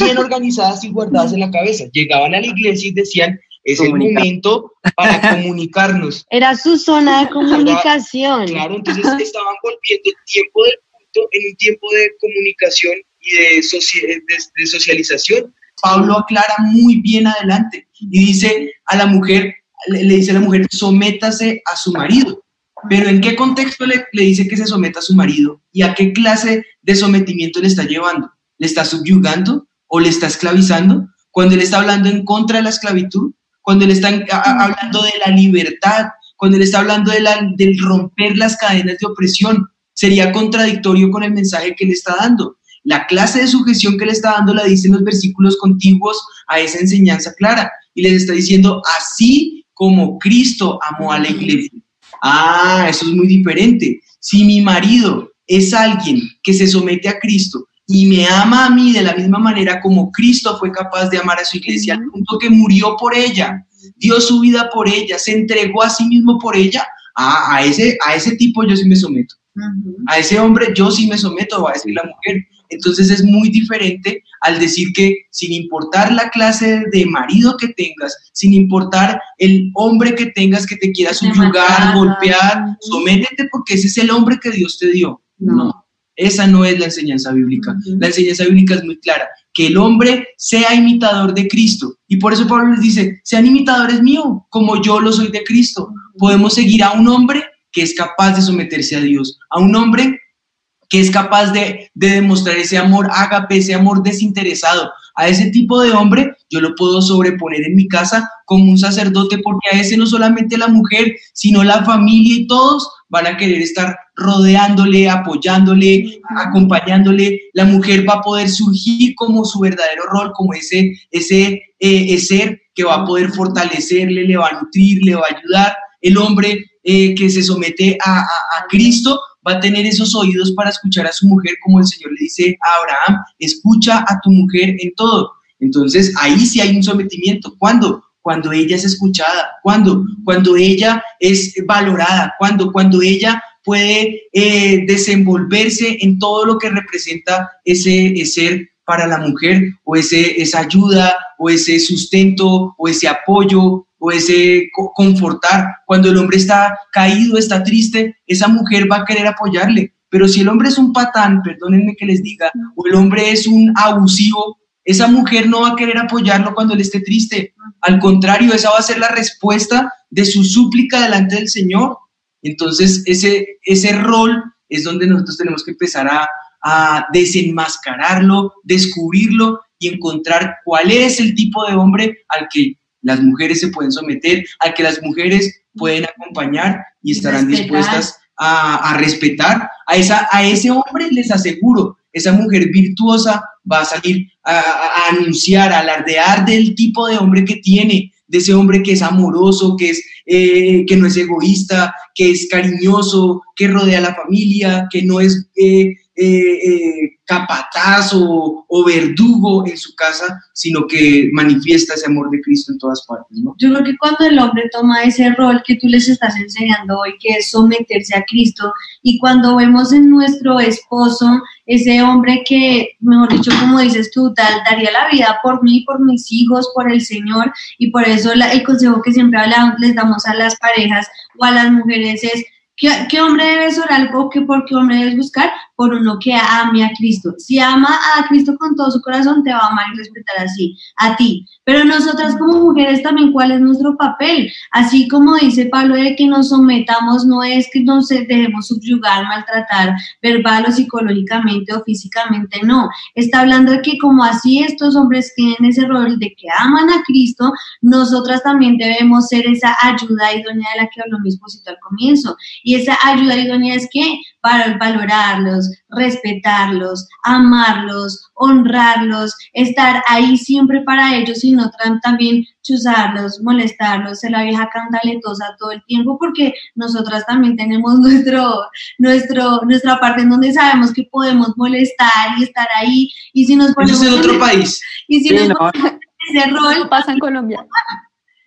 bien organizadas y guardadas en la cabeza. Llegaban a la iglesia y decían, es el momento para comunicarnos. Era su zona de comunicación. Claro, entonces estaban volviendo el tiempo del culto en un tiempo de comunicación y de, soci- de- de socialización. Pablo aclara muy bien adelante y dice a la mujer, le, le dice a la mujer, sométase a su marido. Pero ¿en qué contexto le, le dice que se someta a su marido? ¿Y a qué clase de sometimiento le está llevando? ¿Le está subyugando o le está esclavizando? Cuando él está hablando en contra de la esclavitud, cuando él está hablando de la libertad, cuando él está hablando de la, del romper las cadenas de opresión, sería contradictorio con el mensaje que le está dando. La clase de sujeción que le está dando la dice en los versículos contiguos a esa enseñanza clara y les está diciendo así como Cristo amó a la iglesia. Ah, eso es muy diferente. Si mi marido es alguien que se somete a Cristo y me ama a mí de la misma manera como Cristo fue capaz de amar a su iglesia, al punto que murió por ella, dio su vida por ella, se entregó a sí mismo por ella, a, ese, a ese tipo yo sí me someto. A ese hombre yo sí me someto, va a decir la mujer. Entonces es muy diferente al decir que sin importar la clase de marido que tengas, sin importar el hombre que tengas que te quiera subyugar, golpear, sométete porque ese es el hombre que Dios te dio. No. Esa no es la enseñanza bíblica. La enseñanza bíblica es muy clara, que el hombre sea imitador de Cristo. Y por eso Pablo les dice, sean imitadores míos, como yo lo soy de Cristo. Podemos seguir a un hombre que es capaz de someterse a Dios, a un hombre que es capaz de, de demostrar ese amor ágape, ese amor desinteresado. A ese tipo de hombre yo lo puedo sobreponer en mi casa como un sacerdote porque a ese no solamente la mujer, sino la familia y todos van a querer estar rodeándole, apoyándole, acompañándole. La mujer va a poder surgir como su verdadero rol, como ese, ese, eh, ser que va a poder fortalecerle, le va a nutrir, le va a ayudar. El hombre eh, que se somete a, a Cristo va a tener esos oídos para escuchar a su mujer, como el Señor le dice a Abraham, escucha a tu mujer en todo. Entonces, ahí sí hay un sometimiento. ¿Cuándo? Cuando ella es escuchada. ¿Cuándo? Cuando ella es valorada. ¿Cuándo? Cuando ella puede eh, desenvolverse en todo lo que representa ese, ser para la mujer o ese, esa ayuda o ese sustento o ese apoyo o ese confortar. Cuando el hombre está caído, está triste, esa mujer va a querer apoyarle. Pero si el hombre es un patán, perdónenme que les diga, o el hombre es un abusivo, esa mujer no va a querer apoyarlo cuando él esté triste. Al contrario, esa va a ser la respuesta de su súplica delante del Señor. Entonces, ese, ese rol es donde nosotros tenemos que empezar a, a desenmascararlo, descubrirlo y encontrar cuál es el tipo de hombre al que las mujeres se pueden someter, al que las mujeres pueden acompañar y estarán dispuestas a, respetar. A, esa, a ese hombre les aseguro, esa mujer virtuosa va a salir a, anunciar, a alardear del tipo de hombre que tiene, de ese hombre que es amoroso, que, es, eh, que no es egoísta, que es cariñoso, que rodea a la familia, que no es eh, eh, eh, capataz o, verdugo en su casa, sino que manifiesta ese amor de Cristo en todas partes. Yo creo que cuando el hombre toma ese rol que tú les estás enseñando hoy, que es someterse a Cristo, y cuando vemos en nuestro esposo ese hombre que, mejor dicho, como dices tú, tal, daría la vida por mí, por mis hijos, por el Señor, y por eso el consejo que siempre hablamos, les damos a las parejas o a las mujeres es ¿Qué, hombre debes orar o qué, por qué hombre debes buscar? Por uno que ame a Cristo. Si ama a Cristo con todo su corazón, te va a amar y respetar así, a ti. Pero nosotras como mujeres también, ¿cuál es nuestro papel? Así como dice Pablo de que nos sometamos, no es que nos dejemos subyugar, maltratar verbal o psicológicamente o físicamente, no. Está hablando de que como así estos hombres tienen ese rol de que aman a Cristo, nosotras también debemos ser esa ayuda idónea de la que habló mi esposito al comienzo. Y esa ayuda idónea es que para valorarlos, respetarlos, amarlos, honrarlos, estar ahí siempre para ellos y no también chuzarlos, molestarlos, ser la vieja candaletosa todo el tiempo, porque nosotras también tenemos nuestro, nuestro, nuestra parte en donde sabemos que podemos molestar y estar ahí. Y si nos ponemos. en otro país. Y si nos ponemos ese rol. pasa en Colombia.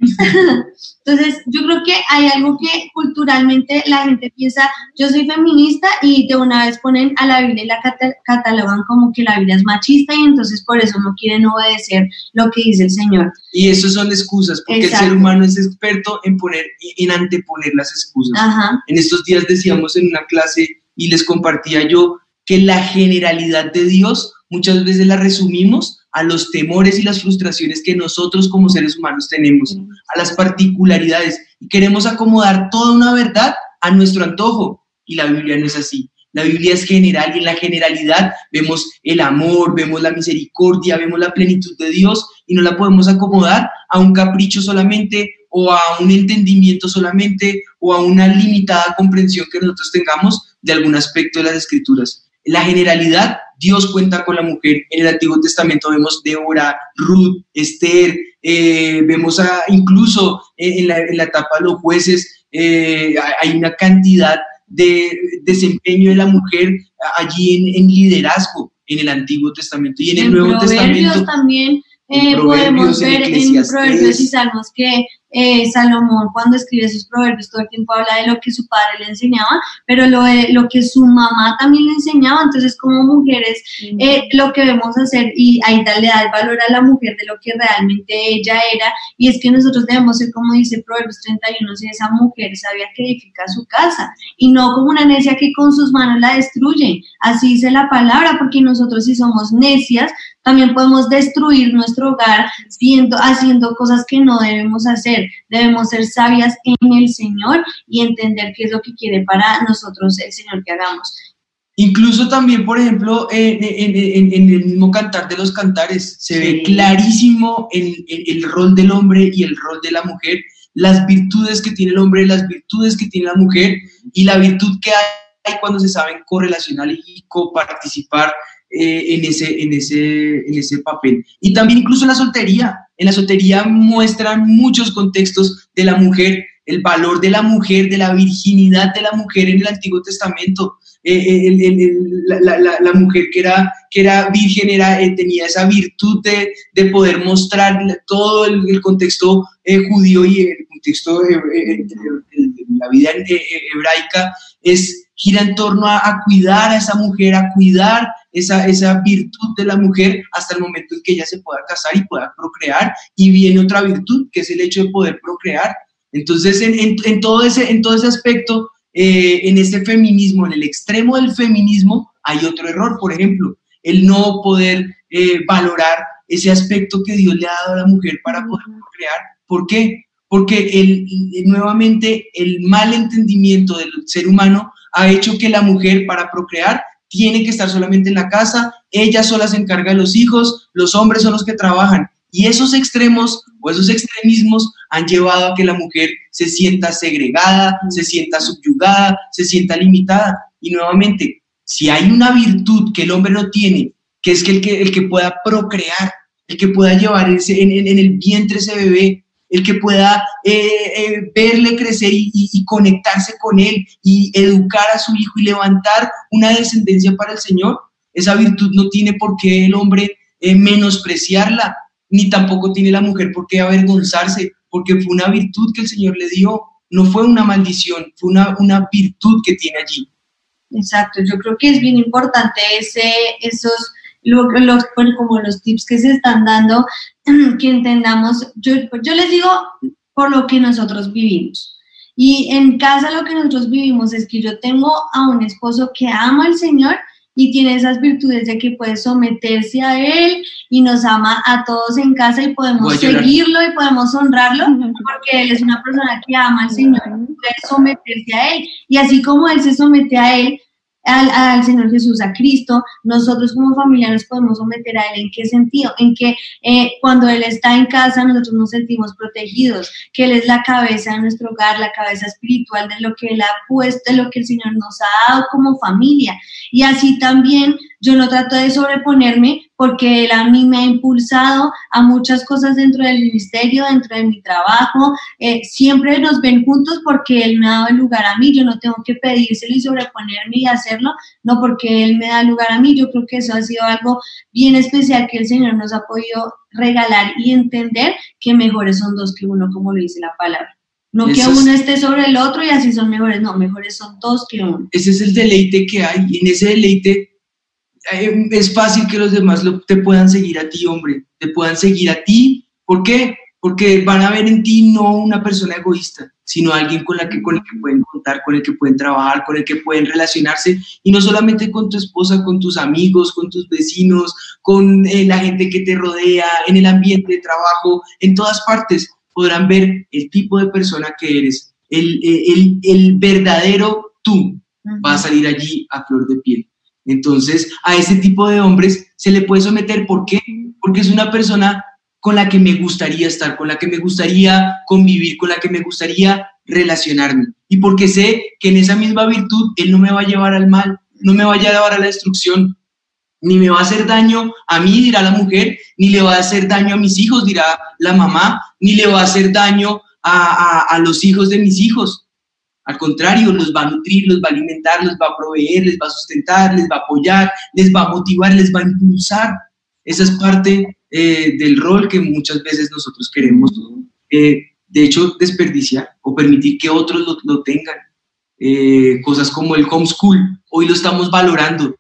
Entonces, yo creo que hay algo que culturalmente la gente piensa, yo soy feminista y de una vez ponen a la Biblia y la catalogan como que la Biblia es machista y entonces por eso no quieren obedecer lo que dice el Señor. Y eso son excusas, porque el ser humano es experto en poner, en anteponer las excusas. En estos días decíamos en una clase y les compartía yo que la generalidad de Dios muchas veces la resumimos a los temores y las frustraciones que nosotros como seres humanos tenemos, a las particularidades y queremos acomodar toda una verdad a nuestro antojo. Y la Biblia no es así. La Biblia es general y en la generalidad vemos el amor, vemos la misericordia, vemos la plenitud de Dios y no la podemos acomodar a un capricho solamente o a un entendimiento solamente o a una limitada comprensión que nosotros tengamos de algún aspecto de las escrituras. La generalidad Dios cuenta con la mujer. En el Antiguo Testamento vemos Débora, Ruth, Esther, eh, vemos a, incluso en la, etapa de los jueces, eh, hay una cantidad de desempeño de la mujer allí en, liderazgo en el Antiguo Testamento y en el Nuevo Testamento. también eh, podemos ver en Proverbios y Salmos que eh, Salomón cuando escribe sus proverbios todo el tiempo habla de lo que su padre le enseñaba, pero lo, de, lo que su mamá también le enseñaba. Entonces, como mujeres, eh, lo que debemos hacer y ahí le da el valor a la mujer de lo que realmente ella era, y es que nosotros debemos ser, como dice Proverbios 31, si esa mujer sabía que edifica su casa, y no como una necia que con sus manos la destruye. Así dice la palabra, porque nosotros si somos necias, también podemos destruir nuestro hogar haciendo cosas que no debemos hacer. Debemos ser sabias en el Señor y entender qué es lo que quiere para nosotros el Señor que hagamos. Incluso también, por ejemplo, en, en- en- en el mismo cantar de los cantares, se ve clarísimo el, el- el rol del hombre y el rol de la mujer, las virtudes que tiene el hombre, las virtudes que tiene la mujer y la virtud que hay cuando se saben correlacionar y coparticipar eh, en, ese, en, ese, en ese papel. Y también incluso en la soltería. En la soltería muestran muchos contextos de la mujer, el valor de la mujer, de la virginidad de la mujer en el Antiguo Testamento. Eh, eh, la, mujer que era, que era virgen era, eh, tenía esa virtud de, de poder mostrar todo el, contexto judío y el contexto de la vida hebraica es gira en torno a cuidar a esa mujer, a cuidar esa, esa virtud de la mujer hasta el momento en que ella se pueda casar y pueda procrear. Y viene otra virtud, que es el hecho de poder procrear. Entonces, en, en- en todo, ese, en todo ese aspecto, eh, en ese feminismo, en el extremo del feminismo, hay otro error, por ejemplo, el no poder eh, valorar ese aspecto que Dios le ha dado a la mujer para poder procrear. ¿Por qué? Porque el, nuevamente el mal entendimiento del ser humano ha hecho que la mujer para procrear tiene que estar solamente en la casa, ella sola se encarga de los hijos, los hombres son los que trabajan. Y esos extremos o esos extremismos han llevado a que la mujer se sienta segregada, se sienta subyugada, se sienta limitada. Y nuevamente, si hay una virtud que el hombre no tiene, que es que el que, el que pueda procrear, el que pueda llevar en- en el vientre ese bebé, el que pueda eh, eh, verle crecer y, conectarse con él y educar a su hijo y levantar una descendencia para el Señor, esa virtud no tiene por qué el hombre eh, menospreciarla, ni tampoco tiene la mujer por qué avergonzarse, porque fue una virtud que el Señor le dio, no fue una maldición, fue una, una virtud que tiene allí. Exacto, yo creo que es bien importante ese, esos, lo- los, como los tips que se están dando, que entendamos, yo, yo les digo por lo que nosotros vivimos. Y en casa lo que nosotros vivimos es que yo tengo a un esposo que ama al Señor y tiene esas virtudes de que puede someterse a Él y nos ama a todos en casa y podemos seguirlo y podemos honrarlo porque Él es una persona que ama al Señor y puede someterse a Él. Y así como Él se somete a Él, al, al Señor Jesús, a Cristo, nosotros como familia nos podemos someter a Él. ¿En qué sentido? En que eh, cuando Él está en casa nosotros nos sentimos protegidos, que Él es la cabeza de nuestro hogar, la cabeza espiritual de lo que Él ha puesto, de lo que el Señor nos ha dado como familia. Y así también yo no trato de sobreponerme porque Él a mí me ha impulsado a muchas cosas dentro del ministerio, dentro de mi trabajo. Eh, siempre nos ven juntos porque Él me ha dado el lugar a mí. Yo no tengo que pedírselo y sobreponerme y hacerlo, no porque Él me da el lugar a mí. Yo creo que eso ha sido algo bien especial que el Señor nos ha podido regalar y entender que mejores son dos que uno, como lo dice la palabra. No que uno esté sobre el otro y así son mejores, no, mejores son dos que uno. Ese es el deleite que hay y en ese deleite es fácil que los demás lo- te puedan seguir a ti, hombre, te puedan seguir a ti. ¿Por qué? Porque van a ver en ti no una persona egoísta, sino alguien con, la que, con el que pueden contar, con el que pueden trabajar, con el que pueden relacionarse, y no solamente con tu esposa, con tus amigos, con tus vecinos, con eh, la gente que te rodea, en el ambiente de trabajo, en todas partes podrán ver el tipo de persona que eres, el, eh, el, el verdadero tú va a salir allí a flor de piel. Entonces, a ese tipo de hombres se le puede someter. ¿Por qué? Porque es una persona con la que me gustaría estar, con la que me gustaría convivir, con la que me gustaría relacionarme. Y porque sé que en esa misma virtud Él no me va a llevar al mal, no me va a llevar a la destrucción, ni me va a hacer daño a mí, dirá la mujer, ni le va a hacer daño a mis hijos, dirá la mamá, ni le va a hacer daño a, a- a los hijos de mis hijos. Al contrario, los va a nutrir, los va a alimentar, los va a proveer, les va a sustentar, les va a apoyar, les va a motivar, les va a impulsar. Esa es parte eh, del rol que muchas veces nosotros queremos, eh, de hecho, desperdiciar o permitir que otros lo, tengan. Eh, cosas como el homeschool, hoy lo estamos valorando.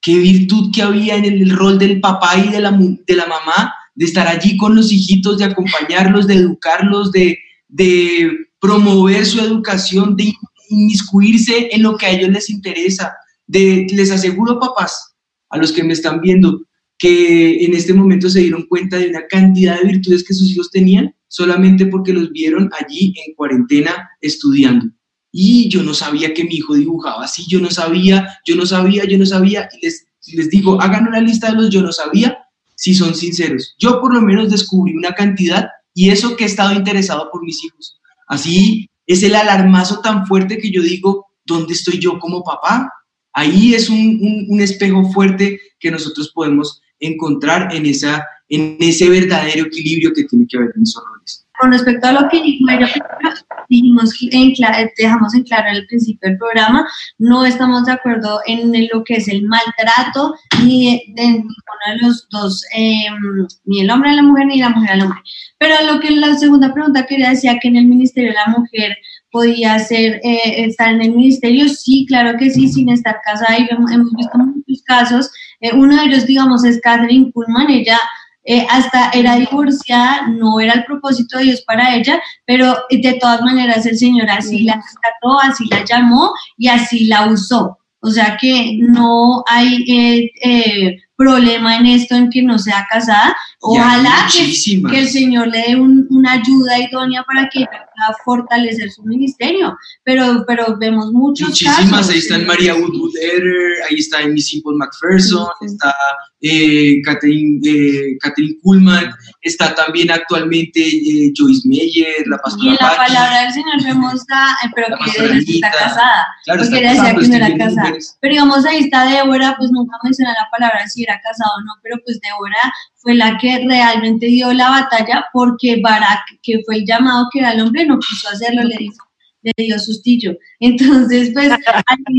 Qué virtud que había en el, rol del papá y de la, de la mamá, de estar allí con los hijitos, de acompañarlos, de educarlos, de, de promover su educación, de inmiscuirse en lo que a ellos les interesa. De, les aseguro, papás, a los que me están viendo, que en este momento se dieron cuenta de una cantidad de virtudes que sus hijos tenían solamente porque los vieron allí en cuarentena estudiando. y yo no sabía que mi hijo dibujaba así, yo no sabía, yo no sabía, yo no sabía, y les, les digo, hagan una lista de los yo no sabía, si son sinceros. Yo por lo menos descubrí una cantidad y eso que he estado interesado por mis hijos. Así es el alarmazo tan fuerte que yo digo, ¿dónde estoy yo como papá? Ahí es un, un, espejo fuerte que nosotros podemos encontrar en, esa, en ese verdadero equilibrio que tiene que haber en esos roles. Con respecto a lo que dijo ella, dijimos en dejamos en claro al principio del programa, no estamos de acuerdo en lo que es el maltrato ni de, ninguno de los dos, em, ni el hombre a la mujer ni la mujer al hombre. Pero lo que la segunda pregunta quería decía que en el Ministerio de la Mujer podía ser eh, estar en el ministerio, sí, claro que sí, sin estar casada y hemos, visto muchos casos. Eh, uno de ellos, digamos, es Catherine Pullman, ella eh, hasta era divorciada, no era el propósito de Dios para ella, pero de todas maneras el Señor así la rescató, así la llamó y así la usó. O sea que no hay eh, eh, problema en esto, en que no sea casada. Ojalá que, que, el Señor le dé una ayuda idónea para que pueda fortalecer su ministerio. Pero, pero vemos muchos Muchísimas, ahí está María Woodwood ahí está Amy Simple McPherson, está eh, Catherine, eh, Catherine Kuhlman, está también actualmente eh, Joyce Meyer, la pastora. Y en la palabra del Señor vemos a, eh, pero que ella está casada. Claro, porque está decía que no era casada. Pero digamos, ahí está Débora, pues nunca menciona la palabra si era casado o no, pero pues Débora fue la que realmente dio la batalla porque Barak, que fue el llamado que era el hombre, no quiso hacerlo, le dijo le dio sustillo. Entonces, pues,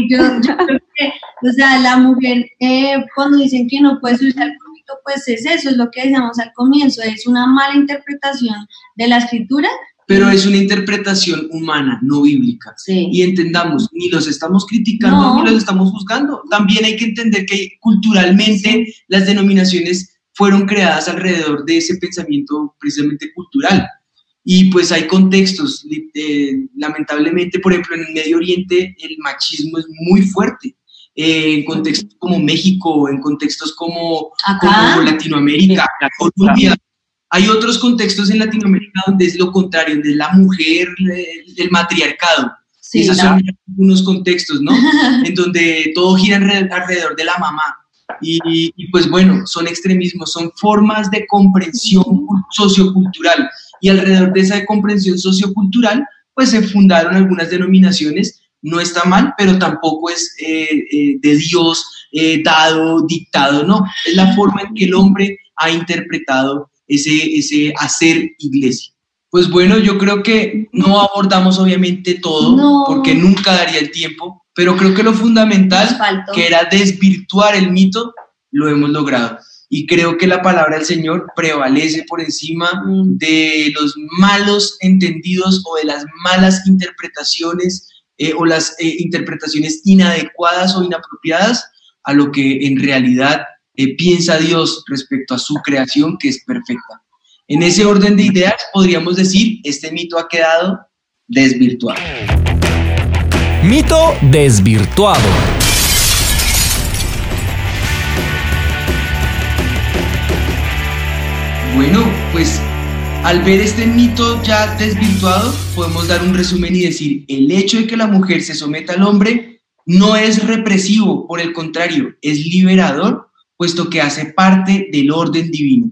yo, creo que, o sea, la mujer, eh, cuando dicen que no puede público, pues es eso, es lo que decíamos al comienzo, es una mala interpretación de la escritura. Pero es una interpretación humana, no bíblica. Y entendamos, ni los estamos criticando, ni los estamos juzgando. También hay que entender que culturalmente las denominaciones fueron creadas alrededor de ese pensamiento precisamente cultural. Y pues hay contextos, eh, lamentablemente, por ejemplo, en el Medio Oriente el machismo es muy fuerte. Eh, en contextos como México, en contextos como, como Latinoamérica, Colombia. Hay otros contextos en Latinoamérica donde es lo contrario, donde es la mujer, el, matriarcado. Esos son algunos contextos, ¿no? en donde todo gira alrededor de la mamá. Y, pues bueno, son extremismos, son formas de comprensión sociocultural. Y alrededor de esa comprensión sociocultural, pues se fundaron algunas denominaciones. No está mal, pero tampoco es eh, eh, de Dios eh, dado, dictado, no. Es la forma en que el hombre ha interpretado ese, ese hacer iglesia. Pues bueno, yo creo que no abordamos obviamente todo, porque nunca daría el tiempo, pero creo que lo fundamental, que era desvirtuar el mito, lo hemos logrado. Y creo que la palabra del Señor prevalece por encima mm. de los malos entendidos o de las malas interpretaciones eh, o las eh, interpretaciones inadecuadas o inapropiadas a lo que en realidad eh, piensa Dios respecto a su creación, que es perfecta. En ese orden de ideas podríamos decir, este mito ha quedado desvirtuado. Mito desvirtuado. Bueno, pues al ver este mito ya desvirtuado, podemos dar un resumen y decir, el hecho de que la mujer se someta al hombre no es represivo, por el contrario, es liberador, puesto que hace parte del orden divino,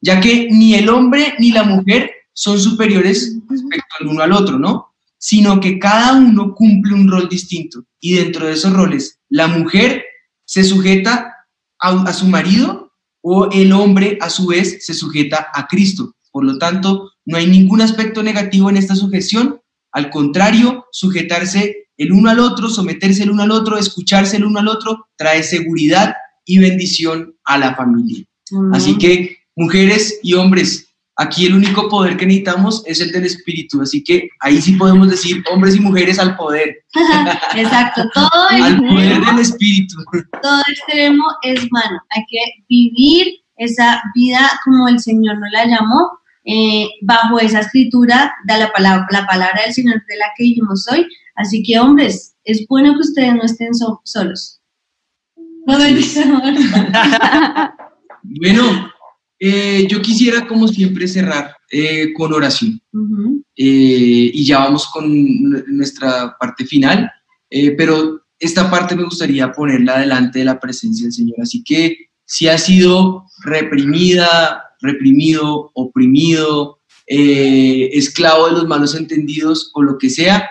ya que ni el hombre ni la mujer son superiores respecto al uno al otro, ¿no? sino que cada uno cumple un rol distinto. Y dentro de esos roles, la mujer se sujeta a, su marido o el hombre a su vez se sujeta a Cristo. Por lo tanto, no hay ningún aspecto negativo en esta sujeción. Al contrario, sujetarse el uno al otro, someterse el uno al otro, escucharse el uno al otro, trae seguridad y bendición a la familia. Así que, mujeres y hombres, Aquí el único poder que necesitamos es el del espíritu, así que ahí sí podemos decir hombres y mujeres al poder. Exacto, todo al poder del espíritu. Todo extremo es malo, hay que vivir esa vida como el Señor nos la llamó, eh, bajo esa escritura de la palabra, la palabra del Señor de la que vivimos hoy. Así que hombres, es bueno que ustedes no estén solos. No bueno, Eh, yo quisiera, como siempre, cerrar eh, con oración. Eh, y ya vamos con nuestra parte final, pero esta parte me gustaría ponerla delante de la presencia del Señor. Así que si ha sido reprimida, reprimido, oprimido, esclavo de los malos entendidos o lo que sea,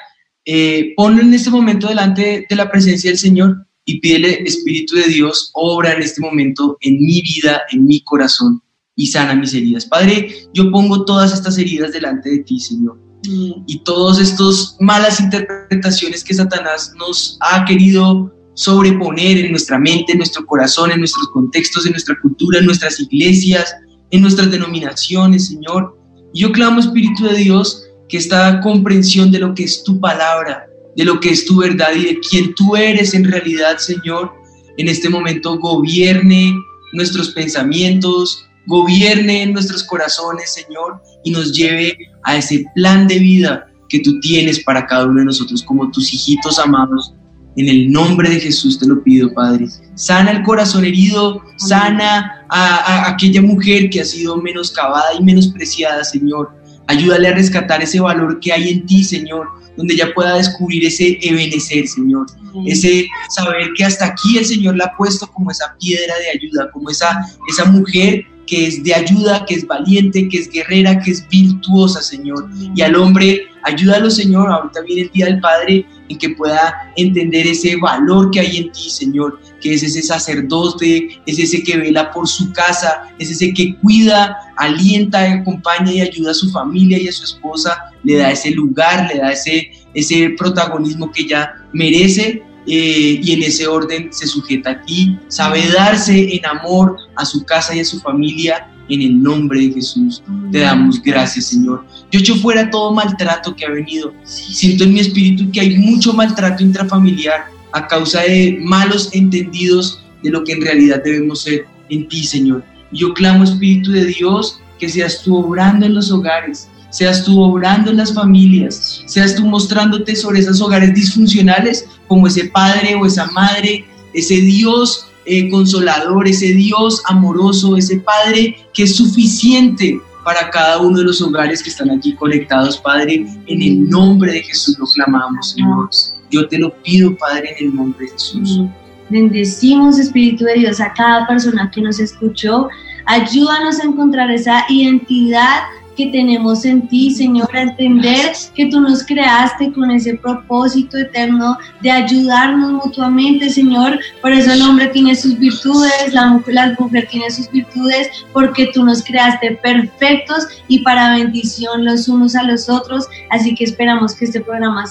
ponlo en este momento delante de la presencia del Señor y pídele, Espíritu de Dios, obra en este momento en mi vida, en mi corazón y sana mis heridas. Padre, yo pongo todas estas heridas delante de ti, Señor. Mm. Y todas estas malas interpretaciones que Satanás nos ha querido sobreponer en nuestra mente, en nuestro corazón, en nuestros contextos, en nuestra cultura, en nuestras iglesias, en nuestras denominaciones, Señor. Y yo clamo, Espíritu de Dios, que esta comprensión de lo que es tu palabra, de lo que es tu verdad y de quién tú eres en realidad, Señor, en este momento gobierne nuestros pensamientos, gobierne nuestros corazones, Señor, y nos lleve a ese plan de vida que tú tienes para cada uno de nosotros como tus hijitos amados. En el nombre de Jesús te lo pido, Padre. Sana el corazón herido, sana a, aquella mujer que ha sido menoscabada y menospreciada, Señor. Ayúdale a rescatar ese valor que hay en ti, Señor, donde ella pueda descubrir ese ebenecer, Señor. Ese saber que hasta aquí el Señor la ha puesto como esa piedra de ayuda, como esa, esa mujer que es de ayuda, que es valiente, que es guerrera, que es virtuosa, Señor. Y al hombre, ayúdalo, Señor, ahorita viene el Día del Padre, en que pueda entender ese valor que hay en ti, Señor, que es ese sacerdote, es ese que vela por su casa, es ese que cuida, alienta, acompaña y ayuda a su familia y a su esposa, le da ese lugar, le da ese, ese protagonismo que ella merece eh, y en ese orden se sujeta a ti, sabe darse en amor a su casa y a su familia. En el nombre de Jesús te damos gracias, Señor. Yo echo fuera todo maltrato que ha venido. Siento en mi espíritu que hay mucho maltrato intrafamiliar a causa de malos entendidos de lo que en realidad debemos ser en ti, Señor. Yo clamo, Espíritu de Dios, que seas tú obrando en los hogares, seas tú obrando en las familias, seas tú mostrándote sobre esos hogares disfuncionales como ese padre o esa madre, ese Dios eh, consolador, ese Dios amoroso, ese Padre que es suficiente para cada uno de los hogares que están aquí conectados, Padre. En el nombre de Jesús lo clamamos, Señor. Yo te lo pido, Padre, en el nombre de Jesús. Bendecimos, Espíritu de Dios, a cada persona que nos escuchó. Ayúdanos a encontrar esa identidad que tenemos en ti, Señor, a entender que tú nos creaste con ese propósito eterno de ayudarnos mutuamente, Señor. Por eso el hombre tiene sus virtudes, la mujer, la mujer tiene sus virtudes, porque tú nos creaste perfectos y para bendición los unos a los otros. Así que esperamos que este programa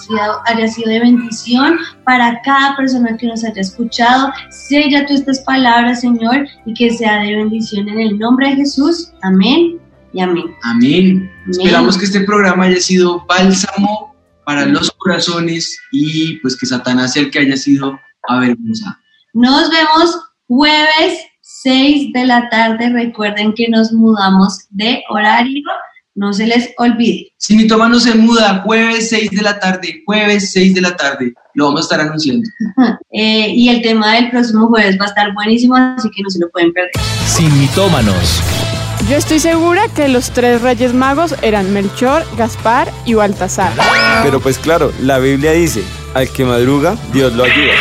haya sido de bendición para cada persona que nos haya escuchado. Sella tú estas palabras, Señor, y que sea de bendición en el nombre de Jesús. Amén amén. amén. Esperamos que este programa haya sido bálsamo para los corazones y pues que Satanás sea el que haya sido avergonzado. Nos vemos jueves 6 de la tarde. Recuerden que nos mudamos de horario. No se les olvide. Si mi toma no se muda, jueves 6 de la tarde, jueves 6 de la tarde, lo vamos a estar anunciando. Eh, y el tema del próximo jueves va a estar buenísimo, así que no se lo pueden perder. Sin mitómanos. Yo estoy segura que los tres reyes magos eran Melchor, Gaspar y Baltasar. Pero pues claro, la Biblia dice, al que madruga, Dios lo ayuda.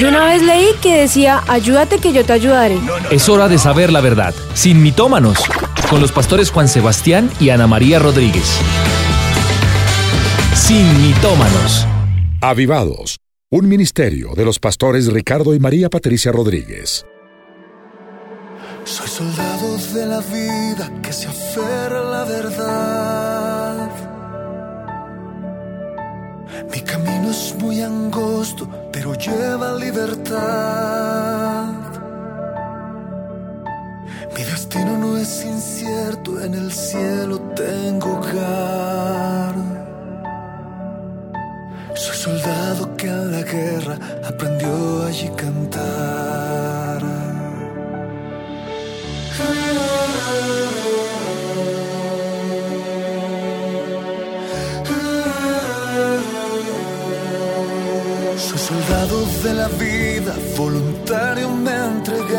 Yo una vez leí que decía, ayúdate que yo te ayudaré. Es hora de saber la verdad, sin mitómanos, con los pastores Juan Sebastián y Ana María Rodríguez. Sin mitómanos. Avivados, un ministerio de los pastores Ricardo y María Patricia Rodríguez. Soy soldado de la vida que se aferra a la verdad. Mi camino es muy angosto, pero lleva libertad. Mi destino no es incierto, en el cielo tengo hogar. Soy soldado que en la guerra aprendió allí cantar. Soy soldado de la vida, voluntario me entregué.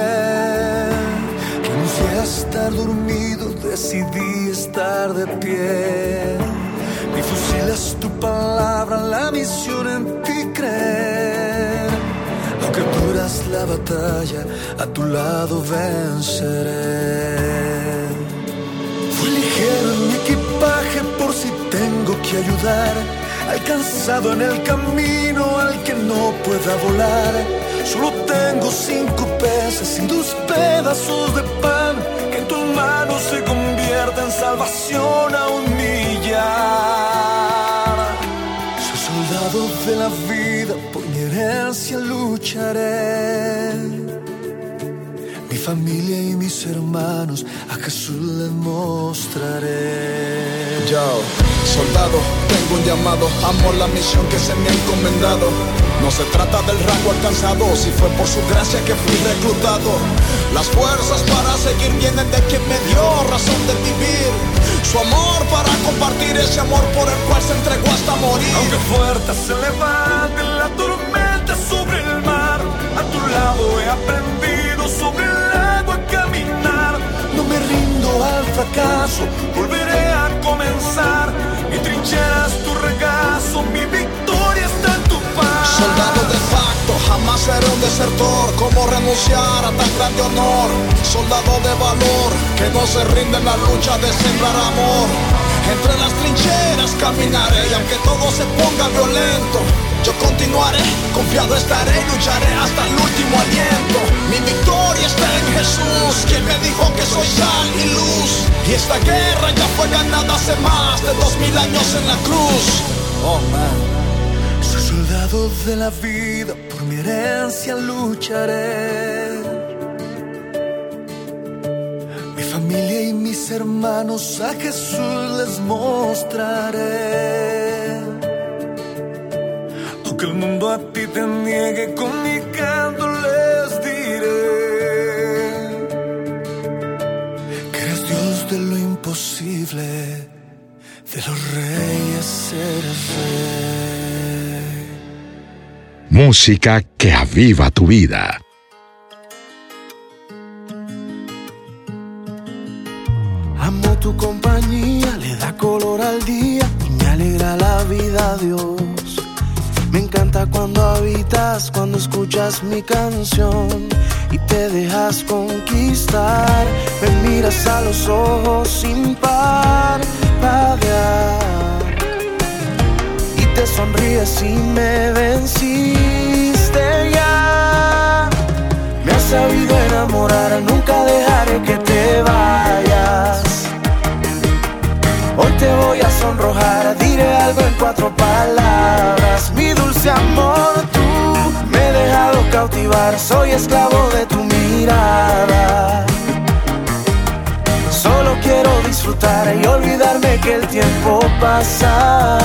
a estar dormido, decidí estar de pie. Mi fusil es tu palabra, la misión en ti creer. La batalla, a tu lado venceré. Fui ligero mi equipaje por si tengo que ayudar. Alcanzado en el camino al que no pueda volar. Solo tengo cinco peces y dos pedazos de pan que en tus manos se convierte en salvación a un millar. Soy soldado de la vida, herencia lucharé. Mi familia y mis hermanos a Jesús les mostraré. Yo, soldado, tengo un llamado, amo la misión que se me ha encomendado. No se trata del rango alcanzado, si fue por su gracia que fui reclutado. Las fuerzas para seguir vienen de quien me dio razón de vivir. Su amor para compartir ese amor por el cual se entregó hasta morir. Aunque fuerte se levante la tormenta sobre el mar, a tu lado he aprendido sobre el agua a caminar. No me rindo al fracaso, volveré a comenzar. Mi trinchera es tu regazo, mi victoria Soldado de facto, jamás seré un desertor. ¿Cómo renunciar a tan grande honor? Soldado de valor, que no se rinde en la lucha de sembrar amor. Entre las trincheras caminaré y aunque todo se ponga violento, yo continuaré, confiado estaré y lucharé hasta el último aliento. Mi victoria está en Jesús, quien me dijo que soy sal y luz. Y esta guerra ya fue ganada hace más de dos mil años en la cruz. Oh man. Soldado de la vida, por mi herencia lucharé. Mi familia y mis hermanos a Jesús les mostraré. Aunque el mundo a ti te niegue, con mi canto les diré. Que eres Dios de lo imposible, de los reyes eres rey. Música que aviva tu vida. Amo tu compañía, le da color al día y me alegra la vida, Dios. Me encanta cuando habitas, cuando escuchas mi canción y te dejas conquistar. Me miras a los ojos sin parpadear y te sonríes y me venciste ya. Me has sabido enamorar, nunca dejaré que te vayas. Hoy te voy a sonrojar, diré algo en cuatro palabras. Mi dulce amor, tú me he dejado cautivar, soy esclavo de tu mirada. Solo quiero disfrutar y olvidarme que el tiempo pasa.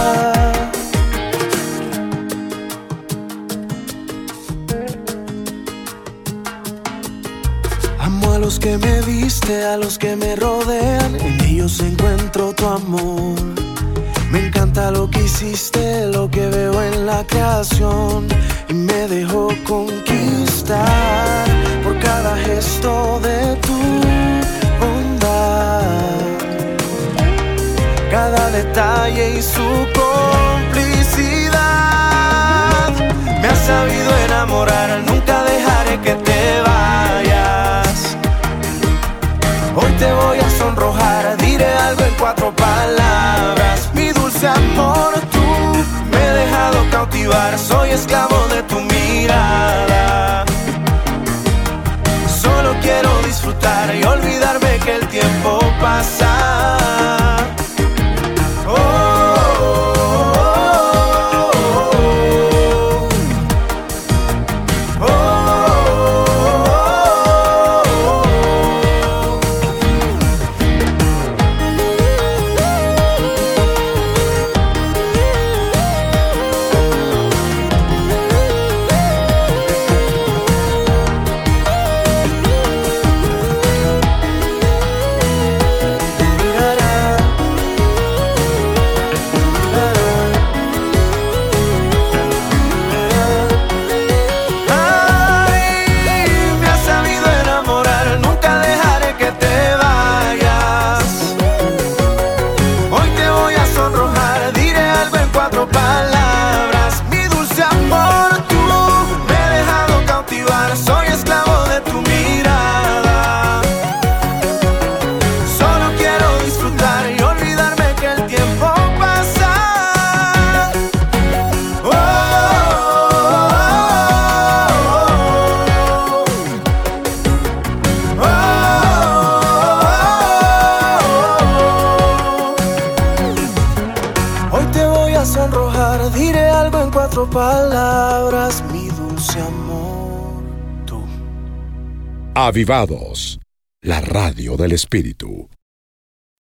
Los que me viste, a los que me rodean, en ellos encuentro tu amor. Me encanta lo que hiciste, lo que veo en la creación y me dejó conquistar por cada gesto de tu bondad, cada detalle y su complicidad. Me has sabido enamorar, soy esclavo de tu mirada. Solo quiero disfrutar y olvidarme que el tiempo pasa. Avivados, la radio del espíritu.